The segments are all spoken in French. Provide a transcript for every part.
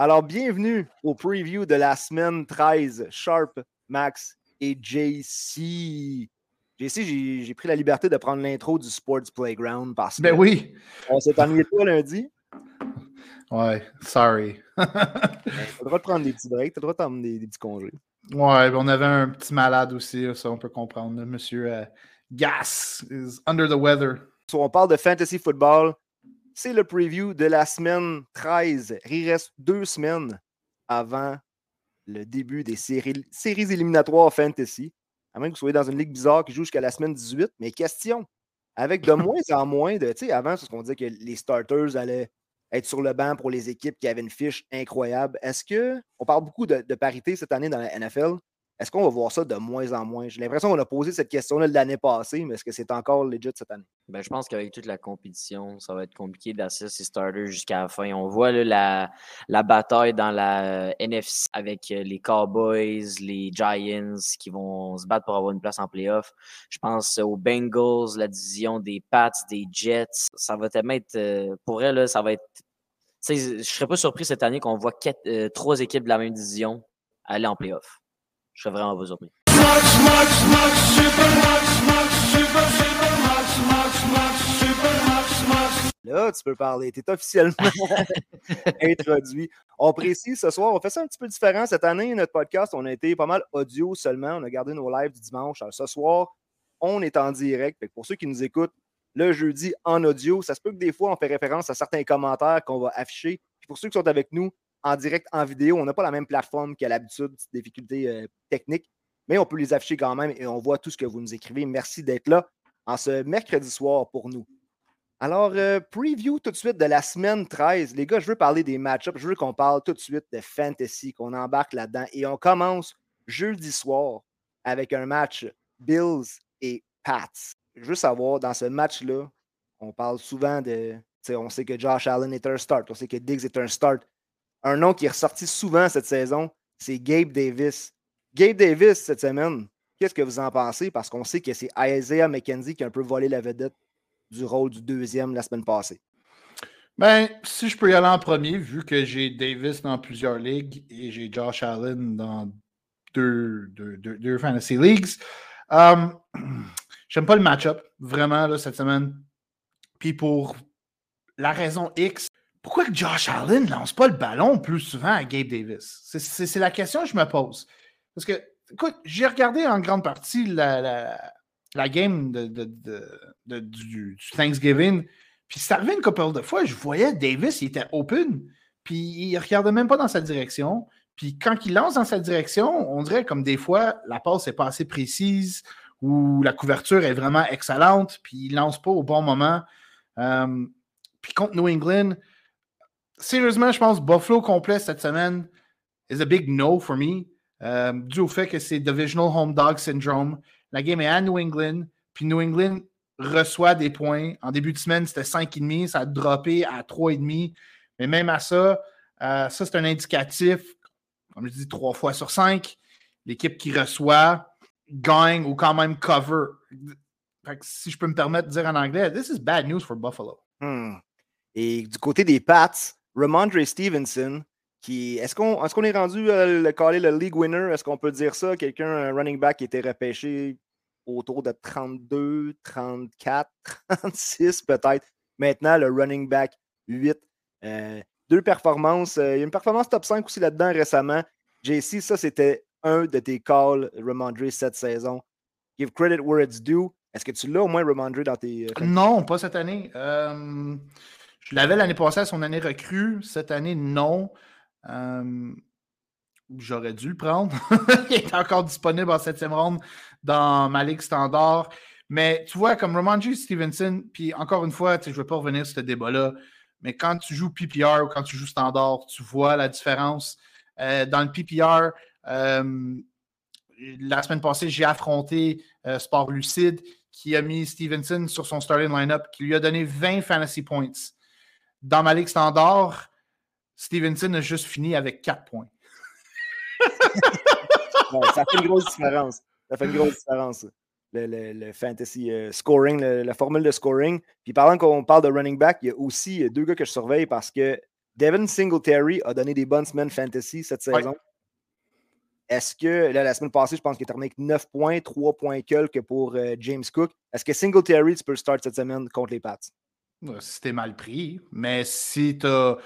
Alors, bienvenue au preview de la semaine 13. Sharp, Max et JC. JC, j'ai pris la liberté de prendre l'intro du Sports Playground parce que. Ben oui. On s'est ennuyé toi lundi. Ouais, sorry. ben, t'as le droit de prendre des petits breaks, t'as le droit de t'emmener des, petits congés. Ouais, ben, on avait un petit malade aussi, ça on peut comprendre. Monsieur euh, Gas is under the weather. So, on parle de fantasy football c'est le preview de la semaine 13. Il reste deux semaines avant le début des séries, séries éliminatoires fantasy. À moins que vous soyez dans une ligue bizarre qui joue jusqu'à la semaine 18. Mais question, avec de moins en moins de. Tu sais, avant, c'est ce qu'on disait que les starters allaient être sur le banc pour les équipes qui avaient une fiche incroyable. Est-ce que. On parle beaucoup de, de parité cette année dans la NFL. Est-ce qu'on va voir ça de moins en moins? J'ai l'impression qu'on a posé cette question-là l'année passée, mais est-ce que c'est encore legit cette année? Ben, je pense qu'avec toute la compétition, ça va être compliqué d'assurer ces starters jusqu'à la fin. On voit la, la, bataille dans la NFC avec euh, les Cowboys, les Giants qui vont se battre pour avoir une place en playoff. Je pense aux Bengals, la division des Pats, des Jets. Ça va tellement être. Euh, pour elle, ça va être. Je serais pas surpris cette année qu'on voit euh, trois équipes de la même division aller en playoff. Je serais vraiment besoin. Là, tu peux parler. Tu es officiellement introduit. On précise ce soir, on fait ça un petit peu différent. Cette année, notre podcast, on a été pas mal audio seulement. On a gardé nos lives du dimanche. Alors, ce soir, on est en direct. Pour ceux qui nous écoutent le jeudi en audio, ça se peut que des fois, on fait référence à certains commentaires qu'on va afficher. pour ceux qui sont avec nous en direct, en vidéo. On n'a pas la même plateforme qu'à l'habitude, difficultés euh, techniques, mais on peut les afficher quand même et on voit tout ce que vous nous écrivez. Merci d'être là en ce mercredi soir pour nous. Alors, euh, preview tout de suite de la semaine 13. Les gars, je veux parler des match-ups. Je veux qu'on parle tout de suite de fantasy, qu'on embarque là-dedans. Et on commence jeudi soir avec un match Bills et Pats. Je veux savoir, dans ce match-là, on parle souvent de. On sait que Josh Allen est un start, on sait que Diggs est un start. Un nom qui est ressorti souvent cette saison, c'est Gabe Davis. Gabe Davis, cette semaine, qu'est-ce que vous en pensez? Parce qu'on sait que c'est Isaiah McKenzie qui a un peu volé la vedette du rôle du deuxième la semaine passée. Ben, si je peux y aller en premier, vu que j'ai Davis dans plusieurs ligues et j'ai Josh Allen dans deux, deux, fantasy leagues, um, j'aime pas le match-up, vraiment, là, cette semaine. Puis pour la raison X, pourquoi Josh Allen ne lance pas le ballon plus souvent à Gabe Davis? C'est la question que je me pose. Parce que, écoute, j'ai regardé en grande partie la, game du, Thanksgiving, puis ça arrivé une couple de fois, je voyais Davis, il était open, puis il ne regardait même pas dans sa direction. Puis quand il lance dans sa direction, on dirait comme des fois, la passe n'est pas assez précise ou la couverture est vraiment excellente, puis il ne lance pas au bon moment. Euh, puis contre New England, sérieusement, je pense Buffalo complet cette semaine is a big no for me. Euh, dû au fait que c'est Divisional Home Dog Syndrome. La game est à New England, puis New England reçoit des points. En début de semaine, c'était 5,5, ça a droppé à 3,5. Mais même à ça, euh, ça c'est un indicatif, comme je dis, 3 fois sur 5. L'équipe qui reçoit gagne ou quand même cover. si je peux me permettre de dire en anglais, this is bad news for Buffalo. Hmm. Et du côté des Pats, Ramondre Stevenson, qui. Est-ce qu'on est, rendu à le caler le league winner? Est-ce qu'on peut dire ça? Quelqu'un, un running back qui était repêché autour de 32, 34, 36 peut-être. Maintenant, le running back 8. Euh, deux performances. Euh, il y a une performance top 5 aussi là-dedans récemment. JC, ça, c'était un de tes calls, Ramondre, cette saison. Give credit where it's due. Est-ce que tu l'as au moins, Ramondre, dans tes. Euh, non, pas cette année. Je l'avais l'année passée à son année recrue. Cette année, non. J'aurais dû le prendre. Il est encore disponible en septième ronde dans ma ligue standard. Mais tu vois, comme Romanji Stevenson, puis encore une fois, je ne vais pas revenir sur ce débat-là, mais quand tu joues PPR ou quand tu joues standard, tu vois la différence. Euh, dans le PPR, la semaine passée, j'ai affronté euh, Sport Lucide qui a mis Stevenson sur son starting lineup, qui lui a donné 20 fantasy points. Dans ma ligue standard, Stevenson a juste fini avec 4 points. ça fait une grosse différence. Ça fait une grosse différence. Le, fantasy euh, scoring, la formule de scoring. Puis pendant qu'on parle de running back, il y a aussi deux gars que je surveille parce que Devin Singletary a donné des bonnes semaines fantasy cette saison. Est-ce que, là, la semaine passée, je pense qu'il est terminé avec 9 points, 3 points quelques pour euh, James Cook. Est-ce que Singletary, tu peux le start cette semaine contre les Pats? C'était mal pris, mais si tu as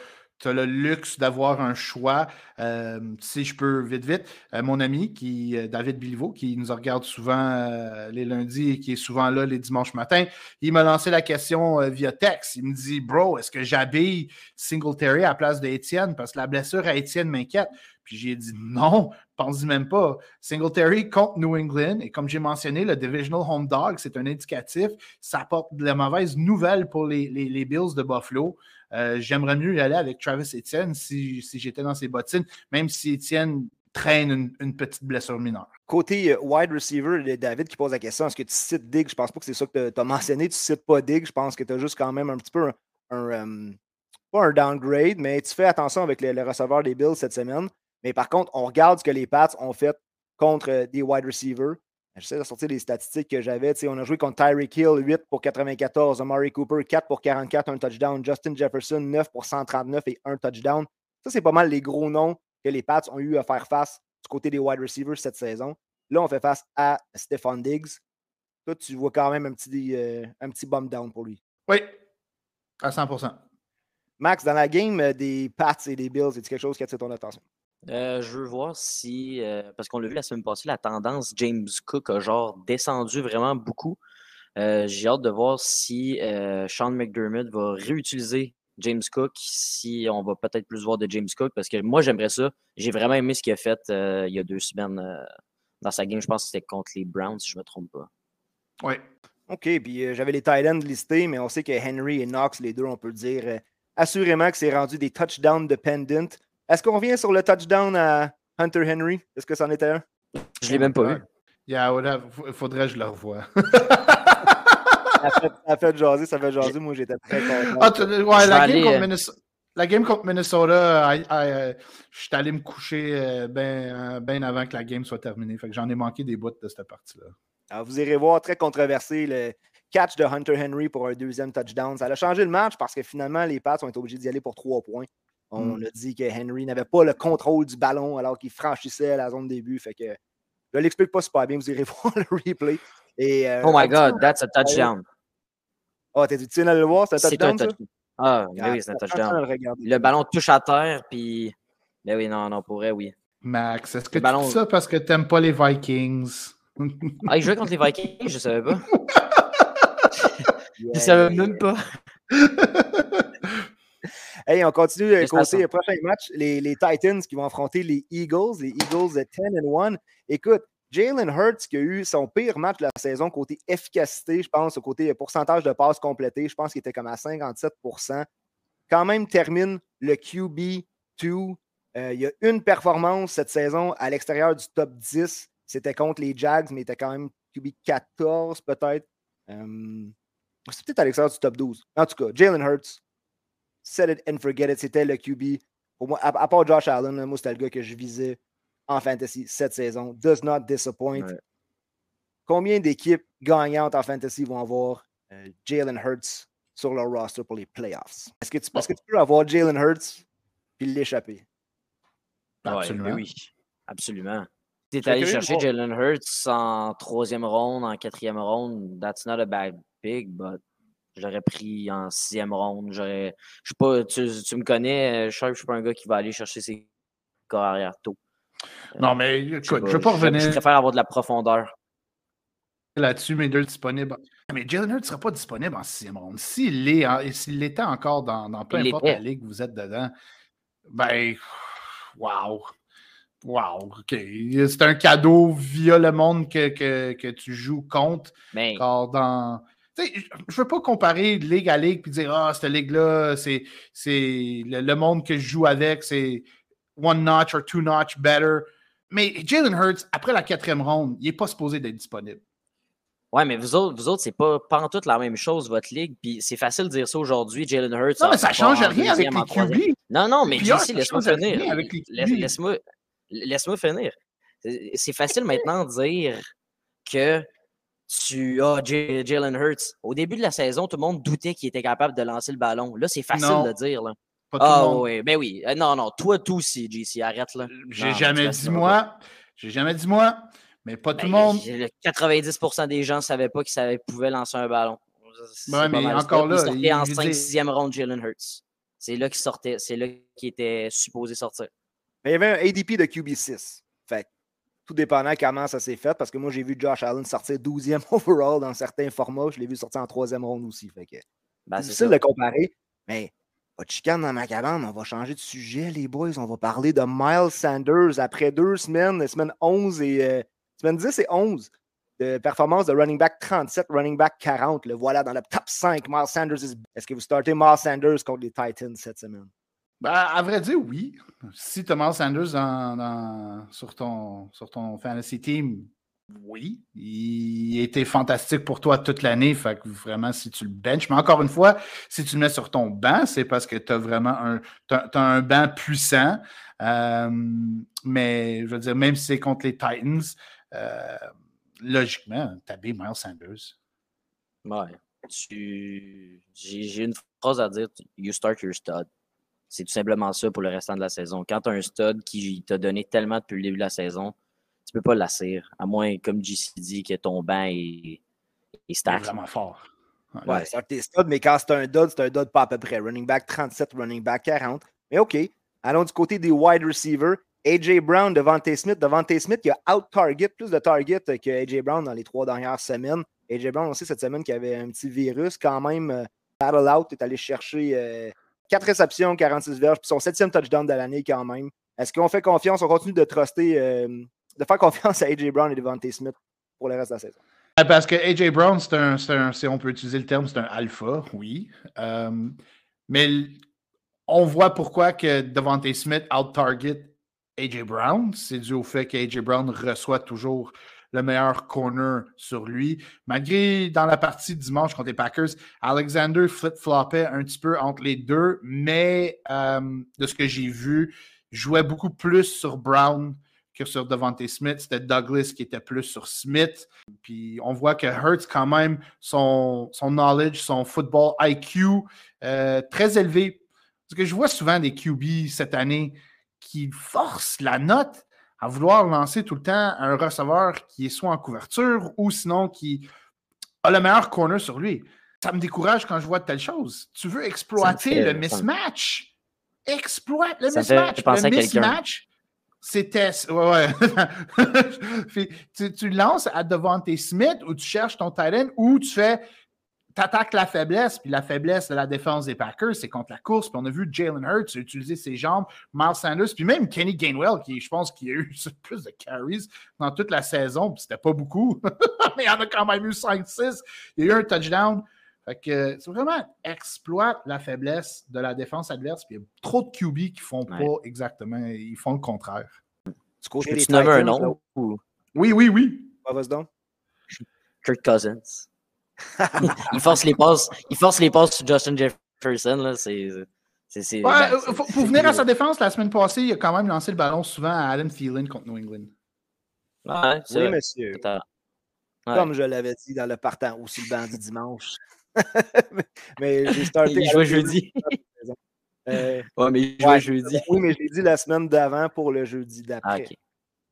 tu as le luxe d'avoir un choix. Euh, si je peux vite, vite, euh, mon ami, qui, euh, David Biliveau, qui nous regarde souvent les lundis et qui est souvent là les dimanches matins, il m'a lancé la question via texte. Il me dit Bro, est-ce que j'habille Singletary à la place d'Étienne parce que la blessure à Étienne m'inquiète Puis j'ai dit non, pense-y même pas. Singletary contre New England, et comme j'ai mentionné, le Divisional Home Dog, c'est un indicatif. Ça apporte de la mauvaise nouvelle pour les, les Bills de Buffalo. Euh, j'aimerais mieux y aller avec Travis Etienne si, j'étais dans ses bottines, même si Etienne traîne une, petite blessure mineure. Côté euh, wide receiver, David qui pose la question, est-ce que tu cites Dig? Je pense pas que c'est ça que tu as mentionné. Tu cites pas Dig. Je pense que tu as juste quand même un petit peu un, euh, pas un downgrade, mais tu fais attention avec le, receveur des Bills cette semaine. Mais par contre, on regarde ce que les Pats ont fait contre des wide receivers. J'essaie de sortir les statistiques que j'avais. On a joué contre Tyreek Hill, 8 pour 94. Amari Cooper, 4 pour 44, un touchdown. Justin Jefferson, 9 pour 139 et un touchdown. Ça, c'est pas mal les gros noms que les Pats ont eu à faire face du côté des wide receivers cette saison. Là, on fait face à Stephon Diggs. Toi, tu vois quand même un petit, euh, un petit bump down pour lui. Oui, à 100% Max, dans la game euh, des Pats et des Bills, est-ce quelque chose qui attire ton attention? Euh, je veux voir si, euh, parce qu'on l'a vu la semaine passée, la tendance James Cook a genre descendu vraiment beaucoup. Euh, j'ai hâte de voir si Sean McDermott va réutiliser James Cook, si on va peut-être plus voir de James Cook, parce que moi j'aimerais ça. J'ai vraiment aimé ce qu'il a fait il y a deux semaines dans sa game. Je pense que c'était contre les Browns, si je ne me trompe pas. Oui. OK, puis j'avais les Titans listés, mais on sait que Henry et Knox, les deux, on peut dire assurément que c'est rendu des touchdowns dependent. Est-ce qu'on revient sur le touchdown à Hunter Henry? Est-ce que c'en était un? Je ne l'ai même pas vu. Il faudrait que je le revoie. ça, fait, jaser, ça fait jaser. Moi, j'étais très content. Ah, ouais, la, game contre euh, Minnesota, la game contre Minnesota, je suis allé me coucher euh, bien ben avant que la game soit terminée. Fait que j'en ai manqué des bouts de cette partie-là. vous irez voir, très controversé, le catch de Hunter Henry pour un deuxième touchdown. Ça a changé le match parce que finalement, les Pats ont été obligés d'y aller pour trois points. On mm. a dit que Henry n'avait pas le contrôle du ballon alors qu'il franchissait la zone début. Fait que je ne l'explique pas super bien. Vous irez voir le replay. Et, euh, oh my God, that's a touchdown. Oh, t'es utile à le voir? C'est un touchdown, ça? Ah, ben oui, c'est un touchdown. Le ballon touche à terre, puis. Ben oui, non, non, pourrait, oui. Max, est-ce que tu ballon... dis ça parce que tu n'aimes pas les Vikings? ah, il jouait contre les Vikings? Je ne savais pas. je ne savais même pas. Hey, on continue côté le prochain match. Les, les, Titans qui vont affronter les Eagles. Les Eagles de 10 and 1. Écoute, Jalen Hurts qui a eu son pire match de la saison côté efficacité, je pense, au côté pourcentage de passes complétées, je pense qu'il était comme à 57% Quand même termine le QB2. Euh, il y a une performance cette saison à l'extérieur du top 10. C'était contre les Jags, mais il était quand même QB 14 peut-être. Euh, c'est peut-être à l'extérieur du top 12. En tout cas, Jalen Hurts, set it and forget it. C'était le QB. Pour moi, à, part Josh Allen, moi, c'était le gars que je visais en fantasy cette saison. Does not disappoint. Combien d'équipes gagnantes en fantasy vont avoir euh, Jalen Hurts sur leur roster pour les playoffs? Est-ce que, tu, que tu peux avoir Jalen Hurts puis l'échapper? Absolument. oui, absolument. Tu es allé chercher Jalen Hurts en troisième ronde, en quatrième ronde, that's not a bad pick, but J'aurais pris en sixième ronde. J'aurais. Je pas. Tu, me connais, je que je suis pas un gars qui va aller chercher ses corps arrière tôt. Non, mais écoute, je ne veux pas revenir. Je préfère avoir de la profondeur. Là-dessus, mes deux disponibles. Mais Jalen Hurts ne sera pas disponible en sixième ronde. S'il l'est, s'il était encore dans, dans peu importe la ligue que vous êtes dedans, ben, wow. Wow, OK. C'est un cadeau via le monde que, que, que tu joues contre. Mais... Car dans, je ne veux pas comparer ligue à ligue et dire Ah, cette ligue-là, c'est le, le, monde que je joue avec, c'est one notch or two notch better. Mais Jalen Hurts, après la quatrième ronde, il n'est pas supposé d'être disponible. Ouais, mais vous autres, vous autres, c'est pas, pas en toute la même chose, votre ligue. Puis c'est facile de dire ça aujourd'hui, Jalen Hurts. Non, mais ça change rien avec les QB. Non, non, mais JC, laisse-moi finir. Laisse-moi laisse finir. C'est facile maintenant de dire que tu as Jalen Hurts. Au début de la saison, tout le monde doutait qu'il était capable de lancer le ballon. Là, c'est facile de dire. Là. Pas tout le Ah monde. oui, ben oui. Euh, non, non, toi, tout aussi, JC, arrête là. J'ai jamais dit moi. J'ai jamais dit moi. Mais pas tout Ben, le monde. le 90% des gens ne savaient pas qu'ils pouvaient lancer un ballon. Ouais, mais mal encore là, il sortait il- en je veux 5-6e ronde Jalen Hurts. C'est là qu'il sortait, c'est là qu'il était supposé sortir. Mais il y avait un ADP de QB6. Fait que tout dépendant comment ça s'est fait, parce que moi, j'ai vu Josh Allen sortir 12e overall dans certains formats. Je l'ai vu sortir en troisième ronde aussi. Fait que Ben, c'est difficile ça. de comparer. Mais pas de chicane dans ma cabane. On va changer de sujet, les boys. On va parler de Miles Sanders après deux semaines, semaine 11 et euh, semaine 10 et 11 de performance de running back 37, running back 40. Le voilà dans le top 5. Miles Sanders is- Est-ce que vous startez Miles Sanders contre les Titans cette semaine? Ben, à vrai dire, oui. Si Thomas Sanders dans- dans- sur, ton, sur ton fantasy team, oui. Il était fantastique pour toi toute l'année. Fait que vraiment, si tu le benches, mais encore une fois, si tu le mets sur ton banc, c'est parce que tu as vraiment un, t'as un banc puissant. Euh, mais je veux dire, même si c'est contre les Titans, euh, logiquement, t'habilles Miles Sanders. Ouais. Tu... J'ai une phrase à dire. You start your stud. C'est tout simplement ça pour le restant de la saison. Quand tu as un stud qui t'a donné tellement depuis le début de la saison, tu peux pas l'assir. À moins, comme JC dit, que ton banc est, est C'est stack. vraiment fort. Ouais, c'est un tes studs, mais quand c'est un dud, c'est un dud pas à peu près. Running back 37, running back 40. Mais OK. Allons du côté des wide receivers. AJ Brown, Devante Smith. Devante Smith qui a out-target, plus de target que AJ Brown dans les trois dernières semaines. AJ Brown aussi cette semaine qui avait un petit virus. Quand même, euh, battle out, est allé chercher euh, 4 réceptions, 46 verges, puis son septième touchdown de l'année quand même. Est-ce qu'on fait confiance? On continue de truster, euh, de faire confiance à AJ Brown et Devante Smith pour le reste de la saison? Ah, Parce que AJ Brown, c'est un, un- si on peut utiliser le terme, c'est un alpha, oui. Euh, mais on voit pourquoi que Devante Smith out-target AJ Brown. C'est dû au fait qu'AJ Brown reçoit toujours le meilleur corner sur lui. Malgré dans la partie dimanche contre les Packers, Alexander flip-floppait un petit peu entre les deux, mais euh, de ce que j'ai vu, jouait beaucoup plus sur Brown que sur Devante Smith. C'était Douglas qui était plus sur Smith. Puis on voit que Hurts, quand même, son, son knowledge, son football IQ, euh, très élevé. Parce que je vois souvent des QB cette année qui forcent la note à vouloir lancer tout le temps un receveur qui est soit en couverture ou sinon qui a le meilleur corner sur lui. Ça me décourage quand je vois de telles choses. Tu veux exploiter fait- le ça mismatch? Exploite le Ça me fait mismatch. Le mismatch, c'était. Ouais, ouais. Tu, tu lances à devant tes Smith ou tu cherches ton tight end ou tu fais. T'attaques la faiblesse, puis la faiblesse de la défense des Packers, c'est contre la course. Puis on a vu Jalen Hurts utiliser ses jambes, Miles Sanders, puis même Kenny Gainwell, qui je pense qu'il a eu plus de carries dans toute la saison, puis c'était pas beaucoup, mais il en a quand même eu 5-6. Il y a eu un touchdown. Fait que c'est vraiment exploite la faiblesse de la défense adverse. Puis il y a trop de QB qui font Ouais. pas exactement, ils font le contraire. Du côté Peux-tu des nommer un Titans, là, nom? ou Oui, oui, oui. Kirk Cousins. Il, force les passes, il force les passes sur Justin Jefferson. Là, c'est, c'est, c'est- Ouais, ben, euh, pour, venir à sa défense, la semaine passée, il a quand même lancé le ballon souvent à Adam Thielen contre New England. Oui, vrai. monsieur. Ouais. Comme je l'avais dit dans le partant aussi le bandit dimanche. mais j'ai starté. Il jouait jeudi. Euh, Ouais, mais il jouait ouais, jeudi. oui, mais je l'ai dit la semaine d'avant pour le jeudi Ah, d'après. ok.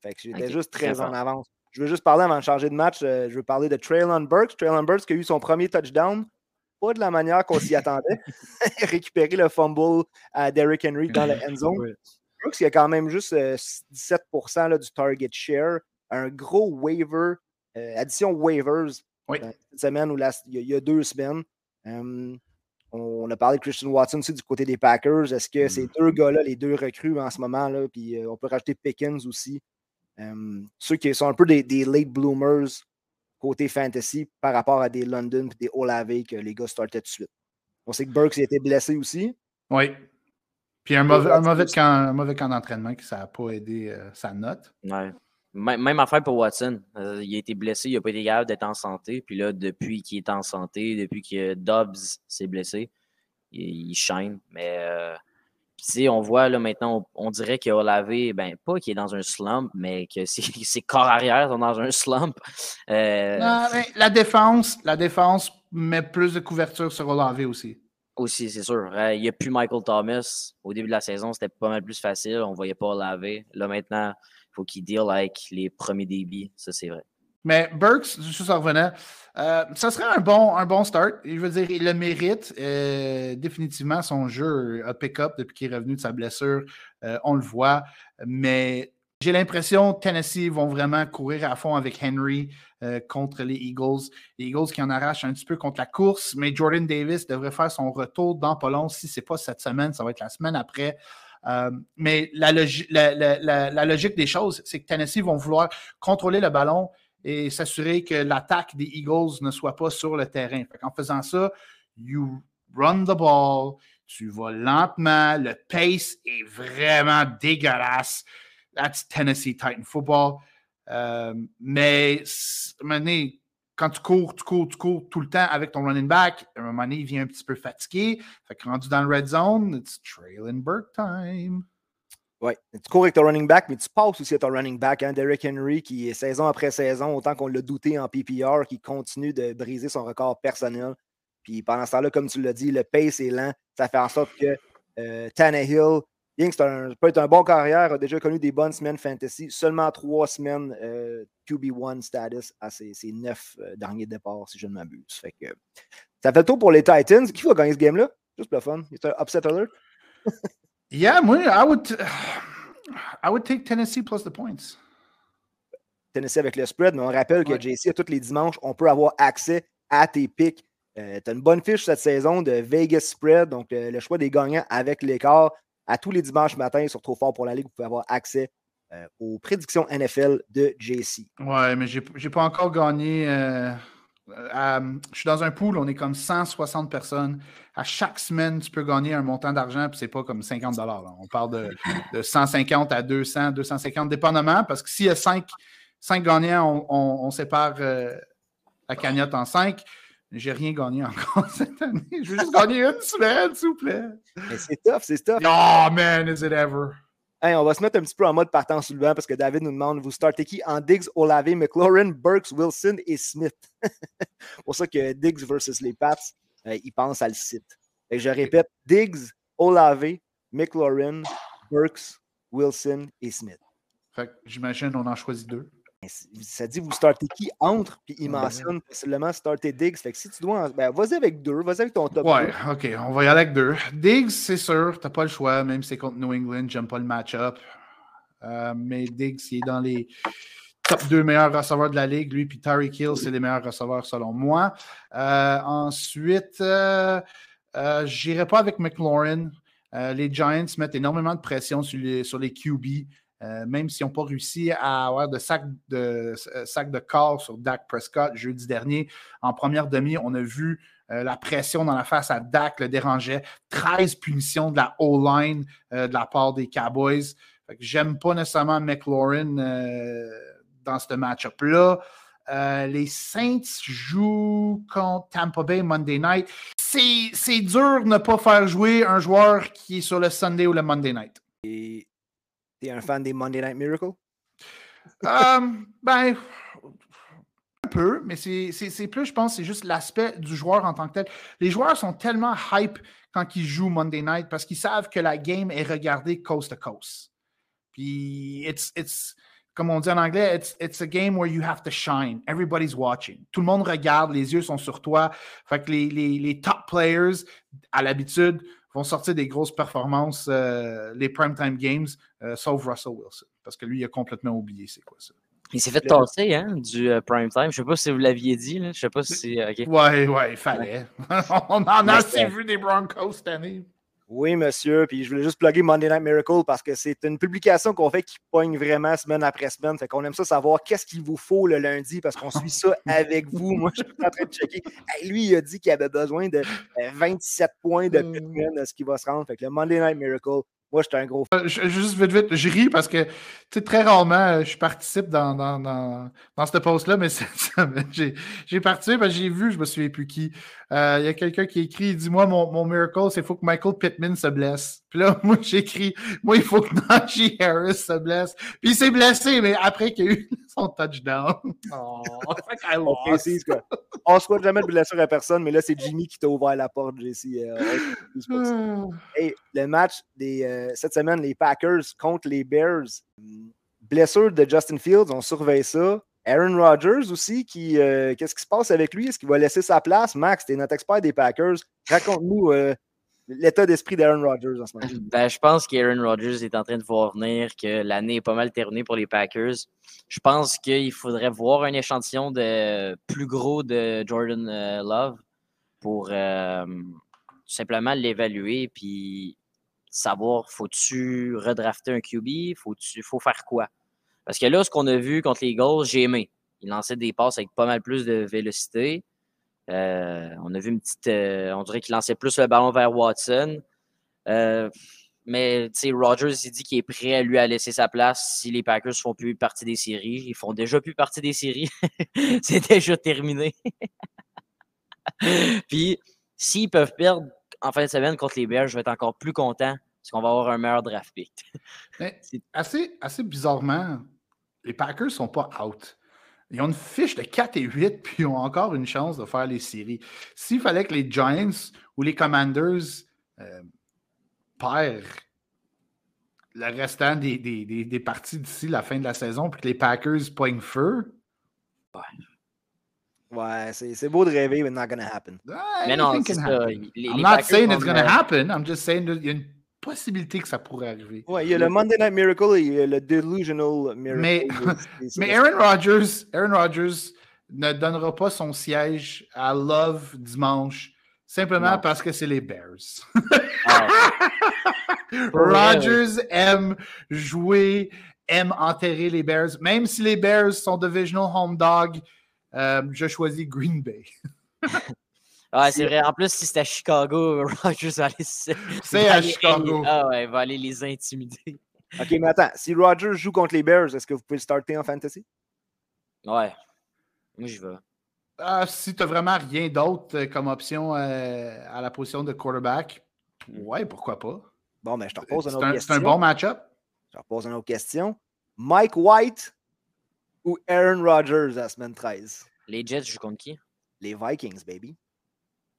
Fait que j'étais juste très, très en avance. Je veux juste parler avant de changer de match. euh, je veux parler de Traylon Burks. Traylon Burks qui a eu son premier touchdown. Pas de la manière qu'on s'y attendait. Récupérer le fumble à Derrick Henry dans la end zone. Brooks, il a quand même juste euh, 17% là, du target share. Un gros waiver, euh, addition waivers Oui. euh, cette semaine ou il, y a, il y a deux semaines. Euh, on a parlé de Christian Watson aussi du côté des Packers. Est-ce que ces deux gars-là, les deux recrues en ce moment, là, puis euh, on peut rajouter Pickens aussi, euh, ceux qui sont un peu des, des late bloomers côté fantasy par rapport à des London et des Olave que les gars startaient tout de suite. On sait que Burks a été blessé aussi. Oui. Puis un mauvais, un mauvais, camp, un mauvais camp d'entraînement qui ça n'a pas aidé euh, sa note. Ouais. Même, affaire pour Watson. Euh, il a été blessé, il n'a pas été capable d'être en santé. Puis là, depuis qu'il est en santé, depuis que Dobbs s'est blessé, il, il shine. Mais euh, puis, on voit là maintenant, on, on dirait qu'il a lavé, ben pas qu'il est dans un slump, mais que ses, ses corps arrière sont dans un slump. Euh, Non, mais la défense, la défense met plus de couverture sur Olave aussi. Aussi, c'est sûr. Euh, il n'y a plus Michael Thomas. Au début de la saison, c'était pas mal plus facile. On ne voyait pas laver. Là, maintenant, il faut qu'il deal avec les premiers débits. Ça, c'est vrai. Mais Burks, juste ça revenait, euh, ça serait un bon, un bon start. Je veux dire, il le mérite. Euh, définitivement, son jeu a pick-up depuis qu'il est revenu de sa blessure. on le voit. Mais j'ai l'impression que Tennessee vont vraiment courir à fond avec Henry euh, contre les Eagles. Les Eagles qui en arrachent un petit peu contre la course, mais Jordan Davis devrait faire son retour dans pas long. Si ce n'est pas cette semaine, ça va être la semaine après. Euh, mais la, la, logique des choses, c'est que Tennessee vont vouloir contrôler le ballon et s'assurer que l'attaque des Eagles ne soit pas sur le terrain. en faisant ça, you run the ball, tu vas lentement, le pace est vraiment dégueulasse that's Tennessee Titan football. Euh, mais quand tu cours, tu cours, tu cours tout le temps avec ton running back, à un moment donné, il vient un petit peu fatigué. Fait que rendu dans le red zone, it's Traylon Burke time. Oui, tu cours avec ton running back, mais tu passes aussi à ton running back, hein, Derrick Henry, qui est saison après saison, autant qu'on l'a douté en PPR, qui continue de briser son record personnel. Puis pendant ce temps-là, comme tu l'as dit, le pace est lent. Ça fait en sorte que euh, Tannehill Ying, peut être un bon carrière, a déjà connu des bonnes semaines fantasy. Seulement trois semaines euh, QB1 status à ses, neuf euh, derniers départs, si je ne m'abuse. Ça fait le tour pour les Titans. Qui va gagner ce game-là? Juste pour le fun. C'est un upset alert? yeah, moi, I would, I would take Tennessee plus the points. Tennessee avec le spread, mais on rappelle que JC, tous les dimanches, on peut avoir accès à tes picks. Euh, tu as une bonne fiche cette saison de Vegas Spread, donc le choix des gagnants avec l'écart à tous les dimanches matins sur Trop Fort pour la Ligue, vous pouvez avoir accès euh, aux prédictions NFL de JC. Ouais, mais j'ai n'ai pas encore gagné. Euh, je suis dans un pool, on est comme 160 personnes. À chaque semaine, tu peux gagner un montant d'argent, puis c'est pas comme 50 On parle de, 150 à 200, 250, dépendamment, parce que s'il y a 5, gagnants, on, sépare euh, la cagnotte en 5. J'ai rien gagné encore cette année. Je veux juste gagner une semaine, s'il vous plaît. Mais c'est tough, c'est tough. Oh man, is it ever? On va se mettre un petit peu en mode partant sous le vent parce que David nous demande vous startez qui en Diggs, Olave, McLaurin, Burks, Wilson et Smith? pour ça que Diggs versus les Pats, euh, ils pensent à le site. Et je répète Diggs, Olave, McLaurin, Burks, Wilson et Smith. Fait j'imagine on en choisit deux. Ça dit vous startez qui entre, puis il mentionne possiblement starter Diggs. Fait que si tu dois. Ben, vas-y avec deux, vas-y avec ton top. Ouais, ok, on va y aller avec deux. Diggs, c'est sûr, t'as pas le choix, même si c'est contre New England, j'aime pas le match-up. Euh, mais Diggs, il est dans les top deux meilleurs receveurs de la ligue. Lui, puis Tyreek Hill, c'est les meilleurs receveurs selon moi. Euh, ensuite, euh, j'irai pas avec McLaurin. les Giants mettent énormément de pression sur les, sur les QB. Euh, même s'ils n'ont pas réussi à avoir de sac de, euh, sac de corps sur Dak Prescott jeudi dernier, en première demi, on a vu euh, la pression dans la face à Dak le dérangeait. 13 punitions de la O-line de la part des Cowboys. J'aime pas nécessairement McLaurin dans ce match-up-là. les Saints jouent contre Tampa Bay Monday night. C'est dur de ne pas faire jouer un joueur qui est sur le Sunday ou le Monday night. T'es un fan des Monday Night Miracle? um, ben, un peu, mais c'est plus, je pense, c'est juste l'aspect du joueur en tant que tel. Les joueurs sont tellement hype quand ils jouent Monday Night parce qu'ils savent que la game est regardée coast to coast. Puis, it's, it's, comme on dit en anglais, it's, it's a game where you have to shine. Everybody's watching. Tout le monde regarde, les yeux sont sur toi. Fait que les, les, les top players, à l'habitude, vont sortir des grosses performances, euh, les primetime games, euh, sauf Russell Wilson, parce que lui, il a complètement oublié c'est quoi ça. Il s'est fait tasser hein, du euh, primetime. Je ne sais pas si vous l'aviez dit. Là. Je sais pas si. Okay. Ouais, ouais, il fallait. On en a assez vu des Broncos cette année. Oui, monsieur. Puis je voulais juste plugger Monday Night Miracle parce que c'est une publication qu'on fait qui pogne vraiment semaine après semaine. Fait qu'on aime ça savoir qu'est-ce qu'il vous faut le lundi parce qu'on suit ça avec vous. Moi, je suis en train de checker. lui, il a dit qu'il avait besoin de 27 euh, points de Pittman à ce qui va se rendre. Fait que le Monday Night Miracle, moi, j'étais un gros euh, juste vite, vite, je ris parce que très rarement, euh, je participe dans, dans, dans, dans ce post-là, mais j'ai participé parce que j'ai vu, je me souviens plus qui. Euh, il y a quelqu'un qui écrit Dis-moi, mon, mon miracle, c'est faut que Michael Pittman se blesse. Puis là, moi, j'écris Moi, il faut que Najee Harris se blesse. Puis il s'est blessé, mais après qu'il a eu son touchdown. Oh, on, on ne souhaite jamais de blessure à personne, mais là, c'est Jimmy qui t'a ouvert la porte, JC. Euh, hey, le match des, euh, cette semaine, les Packers contre les Bears. Blessure de Justin Fields, on surveille ça. Aaron Rodgers aussi, qui euh, qu'est-ce qui se passe avec lui? Est-ce qu'il va laisser sa place? Max, tu es notre expert des Packers. Raconte-nous l'état d'esprit d'Aaron Rodgers en ce moment. Ben, je pense qu'Aaron Rodgers est en train de voir venir que l'année est pas mal terminée pour les Packers. Je pense qu'il faudrait voir un échantillon de plus gros de Jordan euh, Love pour euh, simplement l'évaluer puis savoir faut-tu redrafter un QB, faut-tu faut faire quoi? Parce que là, ce qu'on a vu contre les Eagles, j'ai aimé. Il lançait des passes avec pas mal plus de vélocité. Euh, on a vu une petite. Euh, on dirait qu'il lançait plus le ballon vers Watson. Euh, mais Rogers, il dit qu'il est prêt à lui à laisser sa place si les Packers ne font plus partie des séries. Ils font déjà plus partie des séries. C'est déjà terminé. Puis, s'ils peuvent perdre en fin de semaine contre les Bears, je vais être encore plus content parce qu'on va avoir un meilleur draft pick. assez, assez bizarrement, les Packers ne sont pas out. Ils ont une fiche de 4 et 8, puis ils ont encore une chance de faire les séries. S'il fallait que les Giants ou les Commanders euh, perdent le restant des, des, des, parties d'ici la fin de la saison, puis que les Packers poignent feu. Ouais. Ouais, c'est beau de rêver, but not gonna happen. mais non, c'est ça. I'm not saying it's gonna happen. I'm just saying qu'il y a une possibilité que ça pourrait arriver. Ouais, il y a le Monday Night Miracle et le Delusional Miracle. Mais, mais Aaron Rodgers, Aaron Rodgers ne donnera pas son siège à Love dimanche simplement parce que c'est les Bears. Ah. Rodgers aime jouer, aime enterrer les Bears. Même si les Bears sont divisional home dog, euh, je choisis Green Bay. Ah, c'est vrai. En plus, si c'est à Chicago, Rogers va aller. C'est à Chicago. Ah ouais, va aller les intimider. OK, mais attends. Si Rogers joue contre les Bears, est-ce que vous pouvez le starter en fantasy? Ouais. Moi, je vais. Ah, si tu n'as vraiment rien d'autre euh, comme option euh, à la position de quarterback, ouais, pourquoi pas? Bon, mais ben, je te repose une autre question. C'est un bon match-up. Je te repose une autre question. Mike White ou Aaron Rodgers à la semaine 13? Les Jets jouent contre qui? Les Vikings, baby.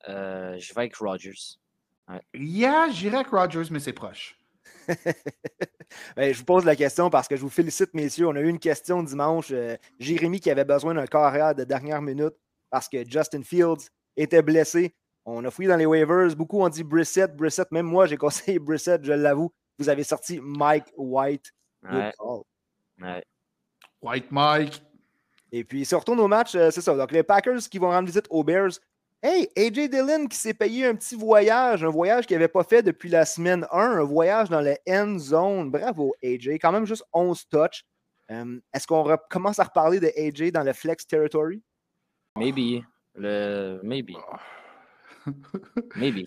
Euh, je vais avec Rogers. Ouais. Yeah, j'irai avec Rogers, mais c'est proche. Ben, je vous pose la question parce que je vous félicite, messieurs. On a eu une question dimanche. Euh, Jérémy qui avait besoin d'un carrière de dernière minute parce que Justin Fields était blessé. On a fouillé dans les waivers. Beaucoup ont dit Brissett. Brissett, même moi, j'ai conseillé Brissett, je l'avoue. Vous avez sorti Mike White. White Mike. Et puis, si on retourne au match, euh, c'est ça. Donc, les Packers qui vont rendre visite aux Bears. Hey, AJ Dillon qui s'est payé un petit voyage, un voyage qu'il n'avait pas fait depuis la semaine 1, un voyage dans la end zone. Bravo, AJ. Quand même juste 11 touches. Euh, est-ce qu'on commence à reparler de AJ dans le flex territory? Maybe. Le... Maybe. Maybe.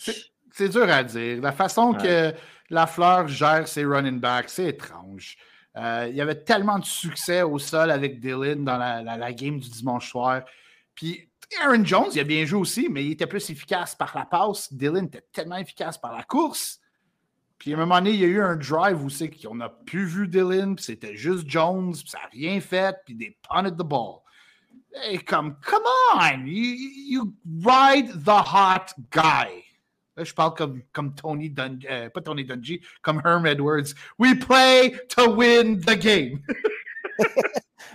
C'est dur à dire. La façon que la fleur gère ses running backs, c'est étrange. Euh, il y avait tellement de succès au sol avec Dylan dans la, la game du dimanche soir. Puis Aaron Jones, il a bien joué aussi, mais il était plus efficace par la passe. Dylan était tellement efficace par la course. Puis à un moment donné, il y a eu un drive où c'est qu'on n'a plus vu Dylan, puis c'était juste Jones, puis ça n'a rien fait, puis they punted the ball. Hey, come, come on! You, ride the hot guy. Là, je parle comme, comme Tony Dungy, euh, pas Tony Dungy, comme Herm Edwards. We play to win the game.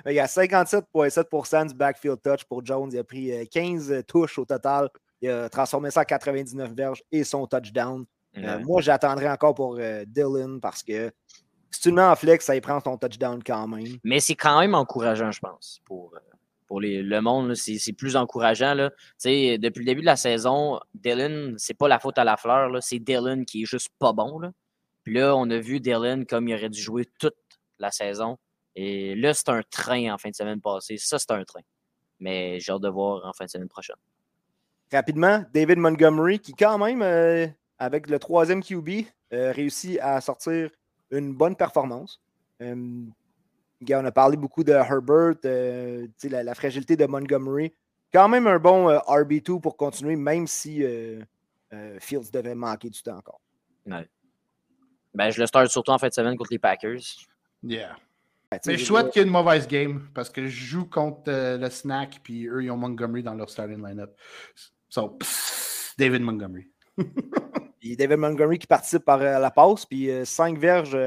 Il y a 57,7% du backfield touch pour Jones. Il a pris 15 euh, touches au total. Il a transformé ça en 99 verges et son touchdown. Euh, moi, j'attendrai encore pour euh, Dylan parce que si tu le mets en flex, ça y prend ton touchdown quand même. Mais c'est quand même encourageant, je pense, pour, pour les, le monde. C'est plus encourageant. Là. Depuis le début de la saison, Dylan, c'est pas la faute à la fleur. C'est Dylan qui est juste pas bon. Là. Puis là, on a vu Dylan comme il aurait dû jouer toute la saison. Et là, c'est un train en fin de semaine passée. Ça, c'est un train. Mais j'ai hâte de voir en fin de semaine prochaine. Rapidement, David Montgomery, qui quand même, euh, avec le troisième QB, euh, réussit à sortir une bonne performance. Euh, on a parlé beaucoup de Herbert, la, la, fragilité de Montgomery. Quand même un bon RB2 pour continuer, même si Fields devait manquer du temps encore. Ouais. Ben, je le start surtout en fin de semaine contre les Packers. Yeah. Mais je souhaite qu'il y ait une mauvaise game parce que je joue contre euh, le Snack, puis eux, ils ont Montgomery dans leur starting lineup. So, David Montgomery. puis David Montgomery qui participe par euh, la passe, puis 5 verges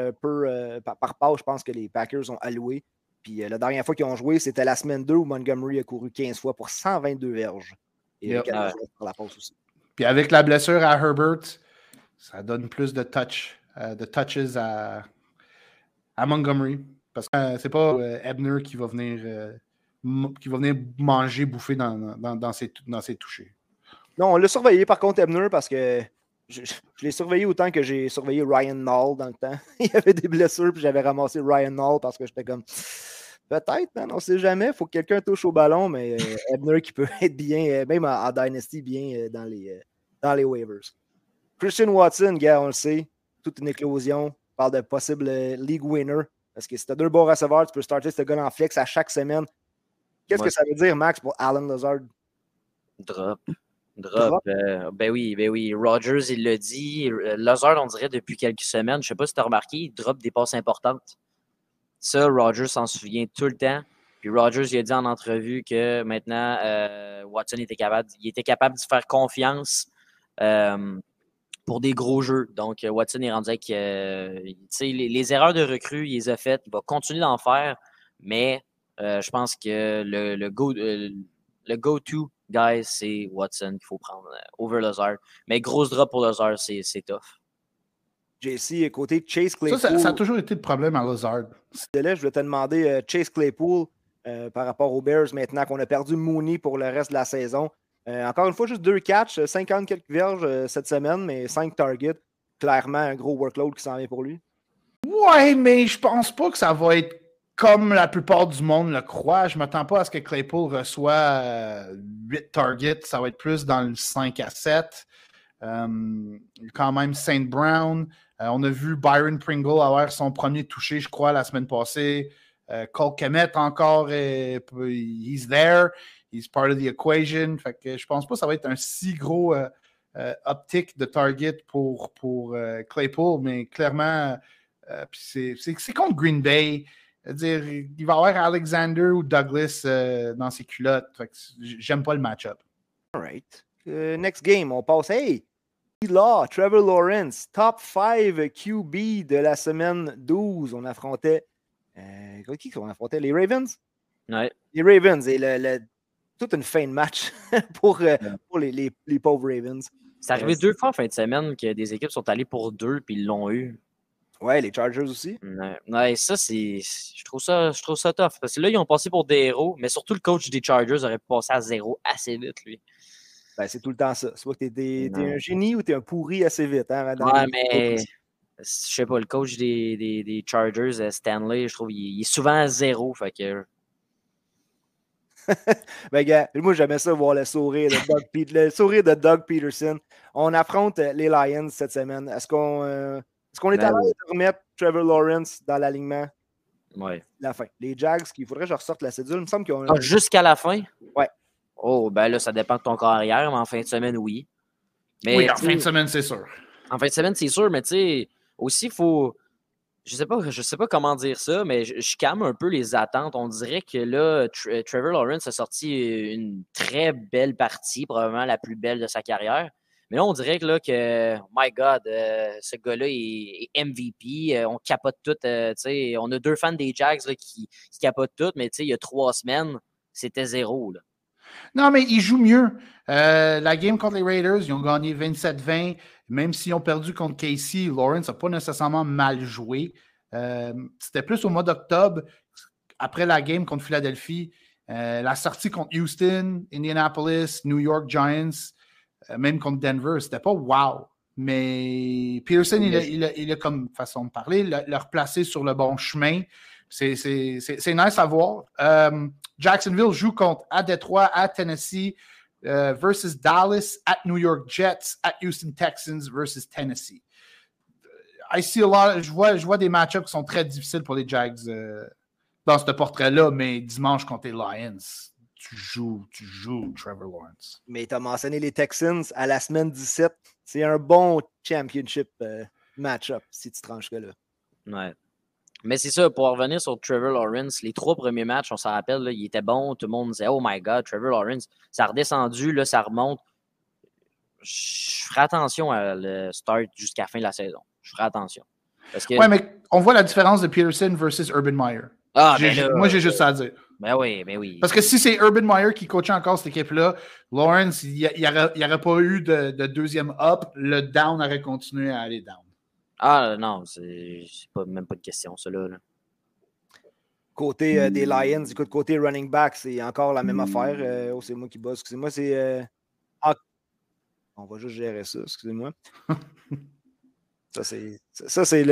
par, par, passe, je pense que les Packers ont alloué. Puis la dernière fois qu'ils ont joué, c'était la semaine 2 où Montgomery a couru 15 fois pour 122 verges. Et par la passe aussi. Puis avec la blessure à Herbert, ça donne plus de touch, de touches à, à Montgomery. Parce que euh, c'est pas euh, Ebner qui va venir euh, qui va venir manger, bouffer dans, dans, dans, ses, dans ses touchés. Non, on l'a surveillé par contre, Ebner, parce que je, l'ai surveillé autant que j'ai surveillé Ryan Nall dans le temps. Il y avait des blessures, puis j'avais ramassé Ryan Nall parce que j'étais comme peut-être, on ne sait jamais. Il faut que quelqu'un touche au ballon, mais Ebner qui peut être bien, même en, Dynasty, bien dans, les, dans les waivers. Christian Watson, gars, on le sait, toute une éclosion. On parle de possible league winner. Parce que si tu as deux bons receveurs, tu peux starter ce gars en flex à chaque semaine. Qu'est-ce que ça veut dire, Max, pour Alan Lazard? Drop. Drop. Euh, ben oui, ben oui. Rogers, il l'a dit. Euh, Lazard, on dirait depuis quelques semaines, je ne sais pas si tu as remarqué, il drop des passes importantes. Ça, Rogers s'en souvient tout le temps. Puis Rogers, il a dit en entrevue que maintenant, euh, Watson était capable, il était capable de faire confiance pour des gros jeux. Donc, euh, Watson est rendu avec euh, les, les, erreurs de recrue, il les a faites. Il va continuer d'en faire, mais euh, je pense que le, le go, le go-to guy, c'est Watson qu'il faut prendre over Lazard. Mais grosse drop pour Lazard, c'est tough. JC, côté Chase Claypool. Ça, ça, a toujours été le problème à Lazard. Là, je vais te demander Chase Claypool par rapport aux Bears maintenant qu'on a perdu Mooney pour le reste de la saison. Euh, encore une fois, juste deux catchs, 50 quelques verges euh, cette semaine, mais 5 targets. Clairement, un gros workload qui s'en vient pour lui. Ouais, mais je pense pas que ça va être comme la plupart du monde le croit. Je m'attends pas à ce que Claypool reçoit 8 euh, targets. Ça va être plus dans le 5 à 7. quand même, Saint Brown. on a vu Byron Pringle avoir son premier touché, je crois, la semaine passée. Cole Kemet encore, he's there he's part of the equation. Fait que je pense pas que ça va être un si gros euh, euh, uptick de target pour, pour euh, Claypool, mais clairement, c'est contre Green Bay. dire il va y avoir Alexander ou Douglas dans ses culottes. J'aime pas le match-up. All right. next game, on passe. Hey! Law, Trevor Lawrence, top 5 QB de la semaine 12. On affrontait. qui qu'on affrontait? Les Ravens? Ouais. Les Ravens. Et le toute une fin de match pour, euh, pour les, les, les, pauvres Ravens. C'est arrivé euh, deux fois en fin de semaine que des équipes sont allées pour deux puis ils l'ont eu. Ouais, les Chargers aussi. Ouais, ça, c'est. Je trouve ça, je trouve ça tough. Parce que là, ils ont passé pour des héros, mais surtout le coach des Chargers aurait pu passer à zéro assez vite, lui. Ben, c'est tout le temps ça. Soit que t'es, es, un génie ou t'es un pourri assez vite. Hein, ouais, mais. Je sais pas, le coach des, des, des Chargers, euh, Stanley, je trouve, il, est souvent à zéro. Fait que ben, gars, moi, j'aimais ça voir le sourire de Doug, le sourire de Doug Peterson. On affronte les Lions cette semaine. Est-ce qu'on euh, est, est ben à l'aise de remettre Trevor Lawrence dans l'alignement? Oui. La fin. Les Jags, il faudrait que je ressorte la cédule. Il me semble qu'on ah, Jusqu'à la fin? Ouais. Oh, ben là, ça dépend de ton corps arrière, mais en fin de semaine, oui. Mais, oui, en fin de semaine, c'est sûr. En fin de semaine, c'est sûr, mais tu sais, aussi, il faut je sais pas, je sais pas comment dire ça, mais je, calme un peu les attentes. On dirait que là, Trevor Lawrence a sorti une très belle partie, probablement la plus belle de sa carrière. Mais là, on dirait que là, que, my God, euh, ce gars-là est, MVP. Euh, on capote tout. Euh, on a deux fans des Jags qui, qui, capotent tout, mais il y a trois semaines, c'était zéro. Là. Non, mais ils jouent mieux. la game contre les Raiders, ils ont gagné 27-20. Même s'ils ont perdu contre Casey, Lawrence n'a pas nécessairement mal joué. Euh, c'était plus au mois d'octobre, après la game contre Philadelphie, euh, la sortie contre Houston, Indianapolis, New York Giants, euh, même contre Denver, c'était pas wow. Mais Pearson, il a, il, a, comme façon de parler, le, replacer sur le bon chemin. C'est nice à voir. Jacksonville joue contre à Detroit, à Tennessee, uh, versus Dallas, at New York Jets, at Houston Texans versus Tennessee. I see a lot, je, vois, je vois des match-ups qui sont très difficiles pour les Jags euh, dans ce portrait-là, mais dimanche contre les Lions, tu joues, tu joues Trevor Lawrence. Mais tu as mentionné les Texans à la semaine 17. C'est un bon championship euh, match-up si tu tranches que là. Ouais. Mais c'est ça, pour revenir sur Trevor Lawrence, les trois premiers matchs, on s'en rappelle, là, il était bon, tout le monde disait Oh my god, Trevor Lawrence, ça a redescendu, là, ça remonte. Je ferai attention à le start jusqu'à la fin de la saison. Je ferai attention. Parce que... Ouais, mais on voit la différence de Peterson versus Urban Meyer. Ah, ben moi, j'ai juste ça à dire. Ben oui, ben oui. Parce que si c'est Urban Meyer qui coachait encore cette équipe-là, Lawrence, il n'y aurait, pas eu de, deuxième up, le down aurait continué à aller down. Ah non, c'est pas, même pas de question, cela. Là. Côté euh, des Lions, écoute, côté running back, c'est encore la même affaire. Euh, oh, c'est moi qui bosse. Excusez-moi, c'est. Euh, ah, on va juste gérer ça, excusez-moi. ça, c'est